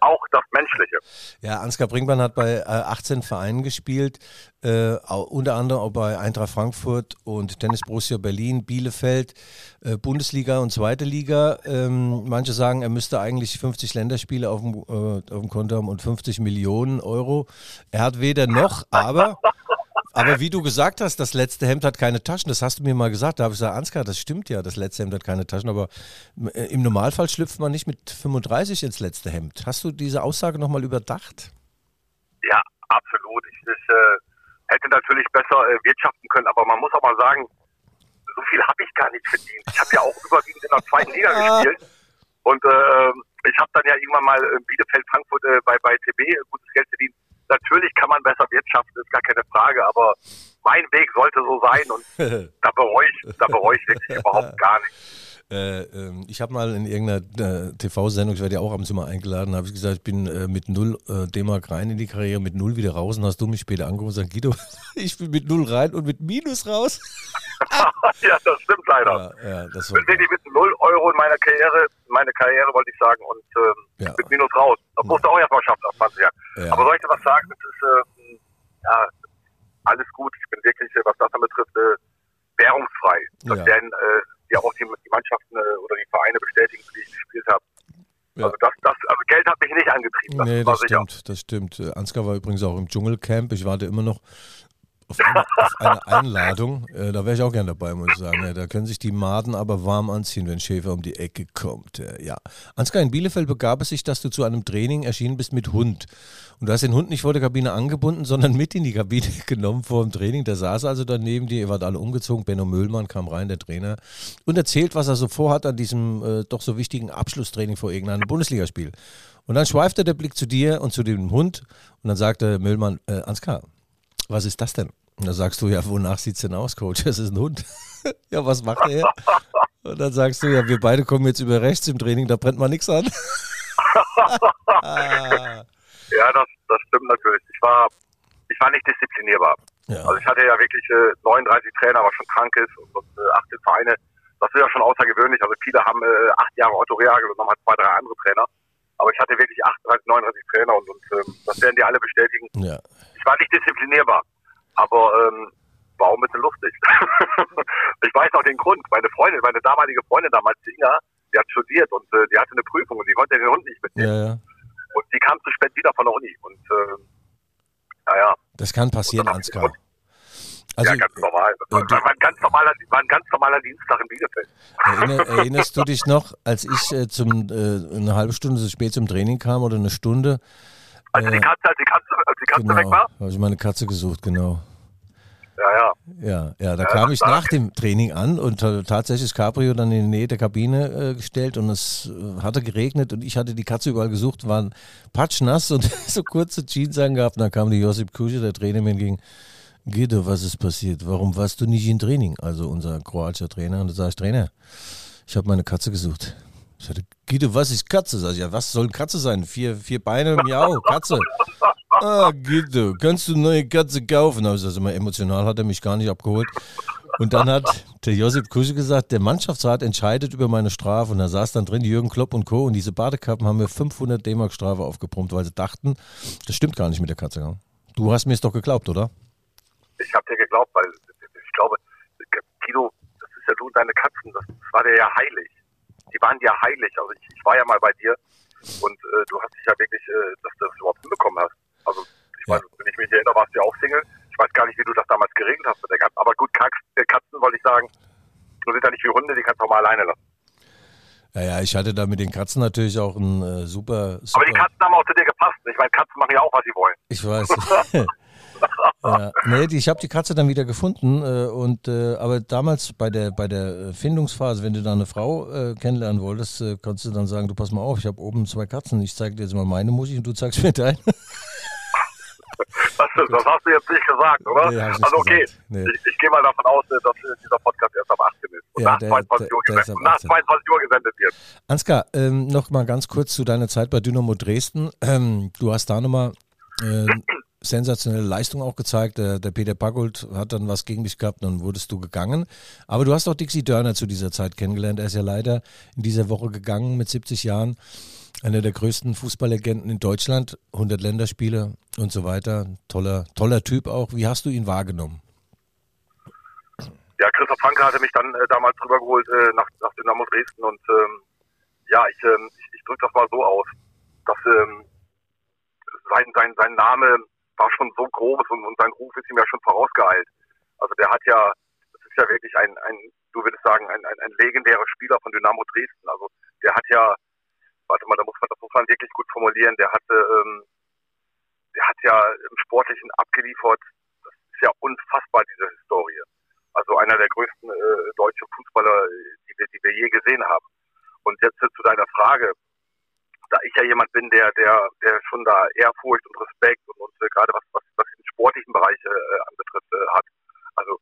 auch das Menschliche. Ja, Ansgar Brinkmann hat bei äh, 18 Vereinen gespielt, äh, unter anderem auch bei Eintracht Frankfurt und Tennis Borussia Berlin, Bielefeld, äh, Bundesliga und zweite Liga. Ähm, manche sagen, er müsste eigentlich 50 Länderspiele auf dem, äh, auf dem Konto haben und 50 Millionen Euro. Er hat weder noch, aber aber wie du gesagt hast, das letzte Hemd hat keine Taschen. Das hast du mir mal gesagt. Da habe ich gesagt, Ansgar, das stimmt ja, das letzte Hemd hat keine Taschen. Aber äh, im Normalfall schlüpft man nicht mit 35 ins letzte Hemd. Hast du diese Aussage nochmal überdacht? Ja, absolut. Ich, ich äh, hätte natürlich besser äh, wirtschaften können, aber man muss auch mal sagen, so viel habe ich gar nicht verdient. Ich habe ja auch überwiegend in der zweiten Liga gespielt und äh, ich habe dann ja irgendwann mal in Bielefeld, Frankfurt äh, bei, bei TB gutes Geld verdient. Natürlich kann man besser wirtschaften, ist gar keine Frage, aber mein Weg sollte so sein und da bereue ich, da bereue ich wirklich überhaupt gar nicht. Äh, ähm, ich habe mal in irgendeiner äh, TV-Sendung, ich werde ja auch abends immer eingeladen, habe ich gesagt, ich bin äh, mit null D-Mark rein in die Karriere, mit null wieder raus und hast du mich später angerufen und gesagt, Guido, ich bin mit null rein und mit Minus raus. ja, das stimmt leider. Ja, ja, das Ich war, bin wirklich mit 0 Euro in meiner Karriere, meine Karriere wollte ich sagen, und ähm, Ja. mit Minus raus. Das musste auch erstmal schaffen nach 20 Jahren. Ja. Aber soll ich dir was sagen? Das ist, ähm, ja, alles gut. Ich bin wirklich, äh, was das dann betrifft, äh, währungsfrei. Das Ja. werden äh, ja auch die, die Mannschaften äh, oder die Vereine bestätigen, für die ich gespielt habe. Ja. Also das, das, also Geld hat mich nicht angetrieben. Das nee, das stimmt, das stimmt. Äh, Ansgar war übrigens auch im Dschungelcamp. Ich warte immer noch auf eine, auf eine Einladung. Äh, da wäre ich auch gern dabei, muss ich sagen. Ja, da können sich die Maden aber warm anziehen, wenn Schäfer um die Ecke kommt. Äh, ja. Ansgar, in Bielefeld begab es sich, dass du zu einem Training erschienen bist mit Hund. Und du hast den Hund nicht vor der Kabine angebunden, sondern mit in die Kabine genommen vor dem Training. Der saß also daneben dir, ihr wart alle umgezogen. Benno Müllmann kam rein, der Trainer, und erzählt, was er so vorhat an diesem äh, doch so wichtigen Abschlusstraining vor irgendeinem Bundesligaspiel. Und dann schweifte der Blick zu dir und zu dem Hund und dann sagte Müllmann, äh, Ansgar, was ist das denn? Und dann sagst du, ja, wonach sieht's denn aus, Coach? Das ist ein Hund. ja, was macht er? Und dann sagst du, ja, wir beide kommen jetzt über rechts im Training, da brennt man nichts an. Ja, das, das stimmt natürlich. Ich war, ich war nicht disziplinierbar. ja. Also ich hatte ja wirklich äh, 39 Trainer, was schon krank ist und, und äh, 18 Vereine. Das ist ja schon außergewöhnlich. Also viele haben äh, acht Jahre Otto Reagel und nochmal zwei, drei andere Trainer. Aber ich hatte wirklich 38, 39 Trainer und, und ähm, das werden die alle bestätigen. ja. Ich war nicht disziplinierbar, aber ähm, war auch ein bisschen lustig. ich weiß auch den Grund. Meine Freundin, meine damalige Freundin damals, die Inga, die hat studiert und äh, die hatte eine Prüfung und die konnte den Hund nicht mitnehmen. Ja, ja. Und die kam zu spät wieder von der Uni. Und äh, naja, Das kann passieren, Ansgar. Also, ja, ganz normal. Das äh, war, war, ein ganz normaler, war ein ganz normaler Dienstag in Bielefeld. Erinner, erinnerst du dich noch, als ich äh, zum, äh, eine halbe Stunde zu spät zum Training kam oder eine Stunde? Als die Katze, als die Katze, als die Katze weg Genau, war. habe ich meine Katze gesucht, genau. Ja, ja. Ja, ja, da kam ich nach dem Training an und tatsächlich ist Cabrio dann in die Nähe der Kabine äh, gestellt und es äh, hatte geregnet und ich hatte die Katze überall gesucht, waren patschnass und so kurze Jeans angehabt. Und dann kam die Josip Kusche, der Trainer, mir entgegen. Guido, was ist passiert? Warum warst du nicht im Training? Also unser kroatischer Trainer. Und da sag ich, Trainer, ich habe meine Katze gesucht. Ich sagte, Guido, was ist Katze? Sag ich, ja, was soll Katze sein? Vier, vier Beine, miau, Katze. Ah, Guido, kannst du eine neue Katze kaufen? Also, also emotional hat er mich gar nicht abgeholt. Und dann hat der Josip Kusche gesagt, der Mannschaftsrat entscheidet über meine Strafe. Und da saß dann drin Jürgen Klopp und Co. Und diese Badekappen haben mir 500 D-Mark Strafe aufgebrummt, weil sie dachten, das stimmt gar nicht mit der Katze. Du hast mir es doch geglaubt, oder? Ich habe dir geglaubt, weil ich glaube, Guido, das ist ja du und deine Katzen, das war dir ja heilig. Die waren dir heilig. Also ich, ich war ja mal bei dir und äh, du hast dich ja wirklich, äh, dass du das überhaupt hinbekommen hast. Also ich Ja. weiß, wenn ich mich erinnere, warst du ja auch Single. Ich weiß gar nicht, wie du das damals geregelt hast mit der Katze. Aber gut, äh, Katzen wollte ich sagen, du sind ja nicht wie Hunde, die kannst du auch mal alleine lassen. Ja, ja, ich hatte da mit den Katzen natürlich auch ein äh, super, super. Aber die Katzen haben auch zu dir gepasst. Ich meine, Katzen machen ja auch, was sie wollen. Ich weiß. ja, nee, ich habe die Katze dann wieder gefunden äh, und äh, aber damals bei der bei der Findungsphase, wenn du da eine Frau äh, kennenlernen wolltest, äh, konntest du dann sagen, du pass mal auf, ich habe oben zwei Katzen, ich zeige dir jetzt mal meine Muschi und du zeigst mir deine. Das, das hast du jetzt nicht gesagt, oder? Nee, nicht also okay. Nee. ich, ich gehe mal davon aus, dass dieser Podcast erst ab 18 ist. Und Ja, nach, der- 22 Uhr der- ist gesendet, nach 18. 22 Uhr gesendet wird. Ansgar, ähm, noch mal ganz kurz zu deiner Zeit bei Dynamo Dresden. Ähm, du hast da nochmal äh, sensationelle Leistung auch gezeigt. Der, der Peter Paggold hat dann was gegen dich gehabt, dann wurdest du gegangen. Aber du hast auch Dixie Dörner zu dieser Zeit kennengelernt. Er ist ja leider in dieser Woche gegangen mit 70 Jahren. Einer der größten Fußballlegenden in Deutschland, 100 Länderspiele und so weiter. Toller, toller Typ auch. Wie hast du ihn wahrgenommen? Ja, Christoph Franke hatte mich dann äh, damals rübergeholt äh, nach, nach Dynamo Dresden und ähm, ja, ich, ähm, ich, ich drücke das mal so aus, dass ähm, sein, sein, sein Name war schon so groß und, und sein Ruf ist ihm ja schon vorausgeeilt. Also der hat ja, das ist ja wirklich ein, ein du würdest sagen, ein, ein, ein legendärer Spieler von Dynamo Dresden. Also der hat ja, warte mal, da muss man, das muss man wirklich gut formulieren, der hatte, ähm, der hat ja im Sportlichen abgeliefert, das ist ja unfassbar, diese Historie. Also einer der größten äh, deutschen Fußballer, die wir, die wir je gesehen haben. Und jetzt zu deiner Frage, da ich ja jemand bin, der, der, der schon da Ehrfurcht und Respekt und, und äh, gerade was, was, was den sportlichen Bereich äh, anbetrifft äh, hat. Also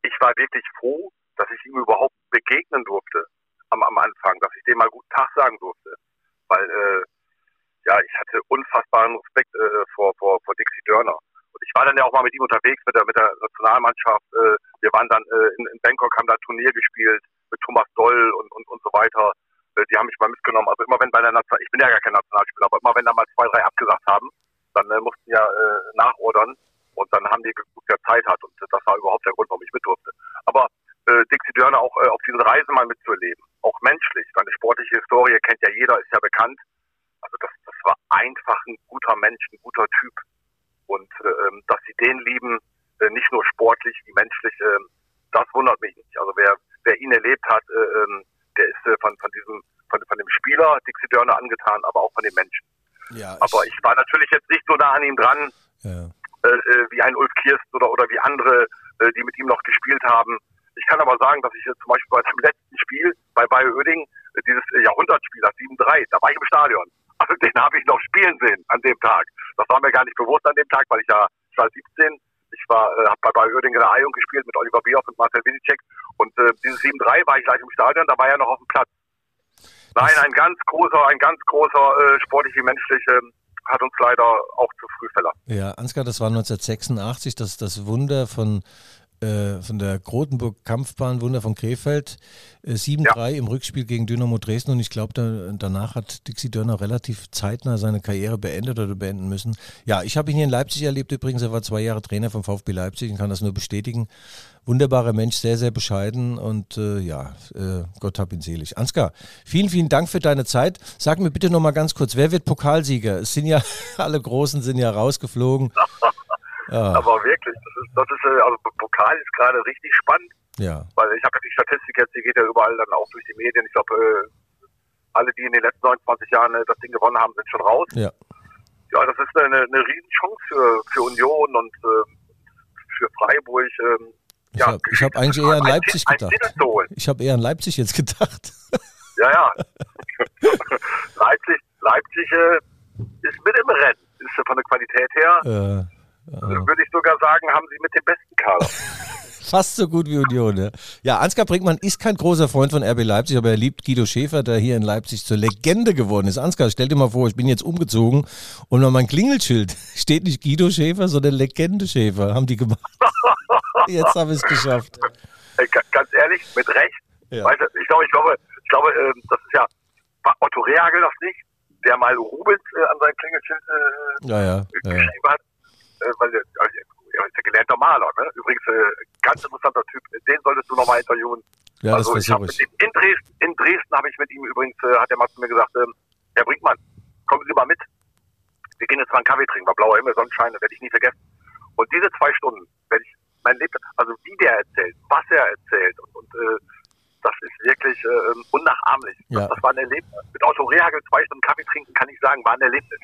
ich war wirklich froh, dass ich ihm überhaupt begegnen durfte am, am Anfang, dass ich dem mal guten Tag sagen durfte. Weil äh, ja, ich hatte unfassbaren Respekt äh, vor, vor, vor Dixie Dörner. Und ich war dann ja auch mal mit ihm unterwegs mit der, mit der Nationalmannschaft. Äh, wir waren dann äh, in, in Bangkok, haben da Turnier gespielt mit Thomas Doll und, und, und so weiter. Äh, die haben mich mal mitgenommen. Also immer wenn bei der National, ich bin ja gar kein Nationalspieler, aber immer wenn da mal zwei, drei abgesagt haben, dann äh, mussten ja äh, nachordern und dann haben die geguckt, wer Zeit hat. Und das war überhaupt der Grund, warum ich mit durfte. Aber äh, Dixie Dörner auch äh, auf diese Reise mal mitzuerleben, auch menschlich. Seine sportliche Historie kennt ja jeder, ist ja bekannt. Also das, das war einfach ein guter Mensch, ein guter Typ. Und ähm, dass sie den lieben, äh, nicht nur sportlich, wie menschlich, äh, das wundert mich nicht. Also wer, wer ihn erlebt hat, äh, ähm, der ist äh, von, von diesem, von, von dem Spieler Dixie Dörner angetan, aber auch von den Menschen. Ja, aber ich war natürlich jetzt nicht so nah an ihm dran, ja. äh, äh, wie ein Ulf Kirsten oder, oder wie andere, äh, die mit ihm noch gespielt haben. Ich kann aber sagen, dass ich jetzt zum Beispiel bei dem letzten Spiel bei Bayer Oeding, äh, dieses äh, Jahrhundertspiel, das 7-3, da war ich im Stadion. Also den habe ich noch spielen sehen an dem Tag. Das war mir gar nicht bewusst an dem Tag, weil ich ja, ich war 17, ich war, äh, habe bei Bayer Oeding in der Eiung gespielt mit Oliver Bierhoff und Marcel Winicek und äh, dieses 7-3 war ich gleich im Stadion, da war er noch auf dem Platz. Nein, ein ganz großer, ein ganz großer äh, sportlich wie menschlich ähm, hat uns leider auch zu früh verlassen. Ja, Ansgar, das war 1986, das, das Wunder von, äh, von der Grotenburg-Kampfbahn, Wunder von Krefeld. Äh, 7-3 ja. im Rückspiel gegen Dynamo Dresden und ich glaube, da, danach hat Dixie Dörner relativ zeitnah seine Karriere beendet oder beenden müssen. Ja, ich habe ihn hier in Leipzig erlebt übrigens, er war zwei Jahre Trainer vom VfB Leipzig und kann das nur bestätigen wunderbarer Mensch, sehr, sehr bescheiden und äh, ja, äh, Gott hab ihn selig. Ansgar, vielen, vielen Dank für deine Zeit. Sag mir bitte nochmal ganz kurz, wer wird Pokalsieger? Es sind ja, alle Großen sind ja rausgeflogen. ja. Aber wirklich, das ist, das ist, äh, also Pokal ist gerade richtig spannend. Ja. Weil ich habe ja die Statistik jetzt, die geht ja überall dann auch durch die Medien. Ich glaube, äh, alle, die in den letzten 29 Jahren äh, das Ding gewonnen haben, sind schon raus. Ja. Ja, das ist eine, eine Riesenchance für, für Union und für Freiburg. Äh, ich ja, habe hab eigentlich eher an Leipzig gedacht. Ich habe eher an Leipzig jetzt gedacht. Ja, ja. Leipzig, Leipzig äh, ist mit im Rennen. Ist von der Qualität her, äh. Würde ich sogar sagen, haben sie mit dem besten Kader. Fast so gut wie Union. Ja. ja, Ansgar Brinkmann ist kein großer Freund von RB Leipzig, aber er liebt Guido Schäfer, der hier in Leipzig zur Legende geworden ist. Ansgar, stell dir mal vor, ich bin jetzt umgezogen und auf mein Klingelschild steht nicht Guido Schäfer, sondern Legende Schäfer. Haben die gemacht. Jetzt habe ich es geschafft. Ganz ehrlich, mit Recht. Ja. Weißt du, ich glaube, ich glaube, ich glaube, äh, das ist ja Otto Rehagel das nicht, der mal Rubens äh, an sein Klingelschild äh, ja, ja, geschrieben hat. Äh, weil er ist ja gelernter Maler, ne? Übrigens, äh, ganz interessanter Typ. Den solltest du nochmal interviewen. Ja, also, das ich habe in Dresden, in Dresden habe ich mit ihm übrigens, äh, hat der Mann zu mir gesagt, ähm, Herr Brinkmann, kommen Sie mal mit. Wir gehen jetzt mal einen Kaffee trinken, war blauer Himmel, Sonnenschein, das werde ich nie vergessen. Und diese zwei Stunden werde ich mein Leben, also wie der erzählt, was er erzählt und, und äh, das ist wirklich äh, unnachahmlich. Ja. Das, das, war ein Erlebnis. Mit Otto Rehagel zwei Stunden Kaffee trinken, kann ich sagen, war ein Erlebnis.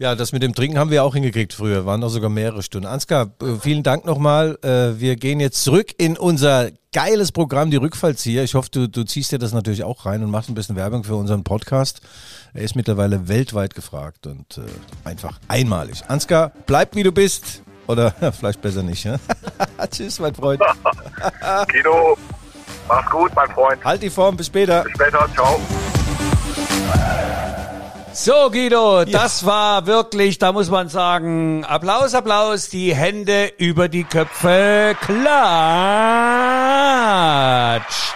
Ja, das mit dem Trinken haben wir auch hingekriegt früher, waren auch sogar mehrere Stunden. Ansgar, äh, vielen Dank nochmal. Äh, wir gehen jetzt zurück in unser geiles Programm, die Rückfallzieher. Ich hoffe, du, du ziehst dir das natürlich auch rein und machst ein bisschen Werbung für unseren Podcast. Er ist mittlerweile weltweit gefragt und äh, einfach einmalig. Ansgar, bleib wie du bist. Oder vielleicht besser nicht. Ja? Tschüss, mein Freund. Kino, mach's gut, mein Freund. Halt die Form, bis später. Bis später, ciao. So, Guido, ja. das war wirklich, da muss man sagen, Applaus, Applaus, die Hände über die Köpfe klatscht.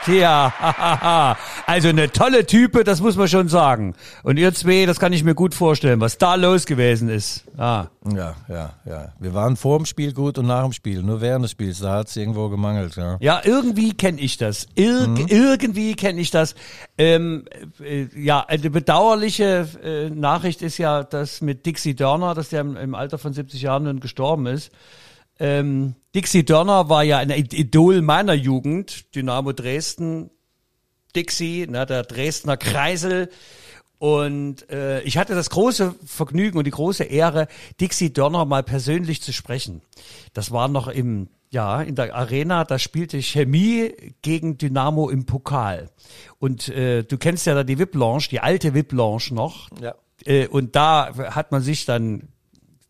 Ja, also eine tolle Type, das muss man schon sagen. Und ihr zwei, das kann ich mir gut vorstellen, was da los gewesen ist. Ah. Ja, ja, ja. Wir waren vor dem Spiel gut und nach dem Spiel. Nur während des Spiels, da hat es irgendwo gemangelt. Ja, ja irgendwie kenne ich das. Ir mhm. Irgendwie kenne ich das. Ähm, äh, ja, eine bedauerliche äh, Nachricht ist ja, dass mit Dixie Dörner, dass der im, Alter von 70 Jahren nun gestorben ist. Ähm, Dixie Dörner war ja ein Idol meiner Jugend. Dynamo Dresden, Dixie, na, der Dresdner Kreisel. Und äh, ich hatte das große Vergnügen und die große Ehre, Dixie Dörner mal persönlich zu sprechen. Das war noch im ja, in der Arena, da spielte Chemie gegen Dynamo im Pokal. Und äh, du kennst ja da die VIP Lounge, die alte VIP Lounge noch. Ja. Äh, und da hat man sich dann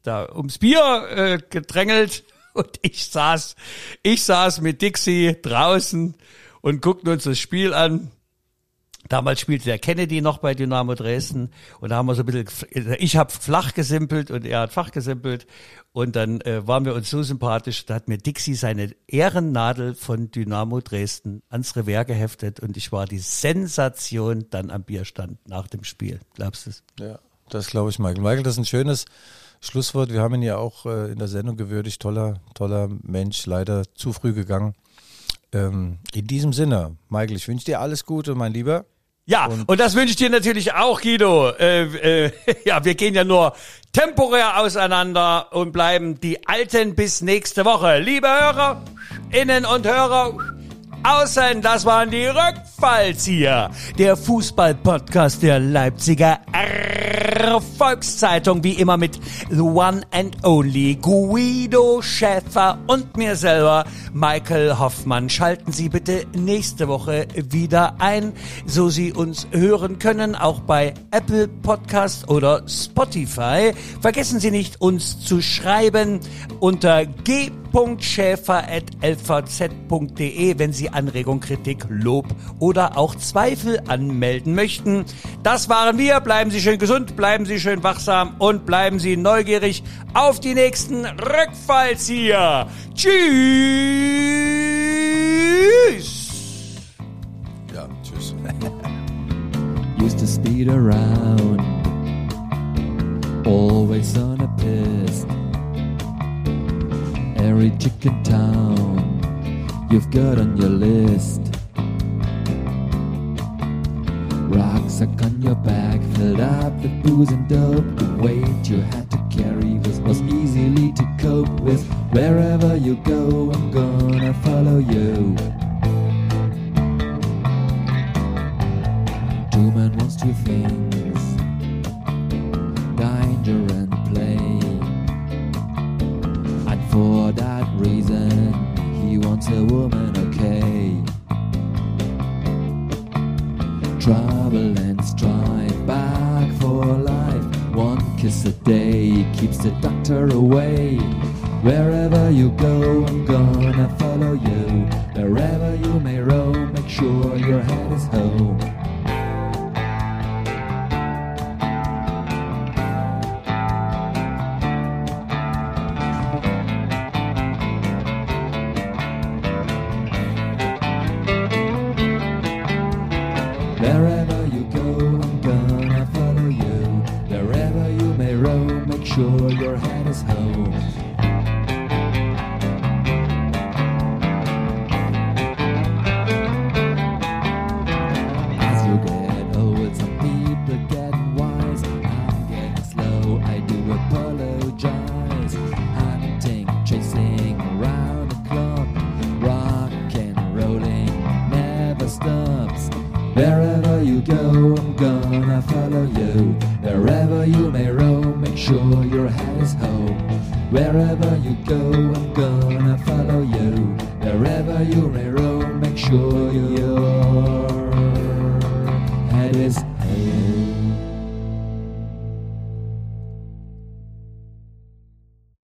da ums Bier äh, gedrängelt und ich saß, ich saß mit Dixie draußen und guckten uns das Spiel an Damals spielte der Kennedy noch bei Dynamo Dresden und da haben wir so ein bisschen, ich habe flach gesimpelt und er hat fach gesimpelt und dann äh, waren wir uns so sympathisch, da hat mir Dixie seine Ehrennadel von Dynamo Dresden ans Revers geheftet und ich war die Sensation dann am Bierstand nach dem Spiel. Glaubst du es? Ja, das glaube ich, Michael. Michael, das ist ein schönes Schlusswort. Wir haben ihn ja auch äh, in der Sendung gewürdigt. Toller, toller Mensch, leider zu früh gegangen. Ähm, in diesem Sinne, Michael, ich wünsche dir alles Gute, mein Lieber. Ja, und, und das wünsche ich dir natürlich auch, Guido. Äh, äh, ja, wir gehen ja nur temporär auseinander und bleiben die Alten bis nächste Woche. Liebe Hörer, Innen und Hörer, außen, das waren die Rückfallzieher. Der Fußball-Podcast der Leipziger Volkszeitung, wie immer mit The One and Only Guido Schäfer und mir selber, Michael Hoffmann. Schalten Sie bitte nächste Woche wieder ein, so Sie uns hören können, auch bei Apple Podcast oder Spotify. Vergessen Sie nicht, uns zu schreiben unter g www.schäfer.lvz.de, wenn Sie Anregung, Kritik, Lob oder auch Zweifel anmelden möchten. Das waren wir. Bleiben Sie schön gesund, bleiben Sie schön wachsam und bleiben Sie neugierig auf die nächsten Rückfallzieher. Tschüss! Ja, tschüss. Used to speed around, always on a piss. Every chicken town you've got on your list. Rucksack on your back, filled up with booze and dope. The weight you had to carry was, was easily to cope with. Wherever you go, I'm gonna follow you. Two men wants two things danger and play. A day keeps the doctor away. Wherever you go, I'm gonna follow you. Wherever you may roam, make sure your head is home.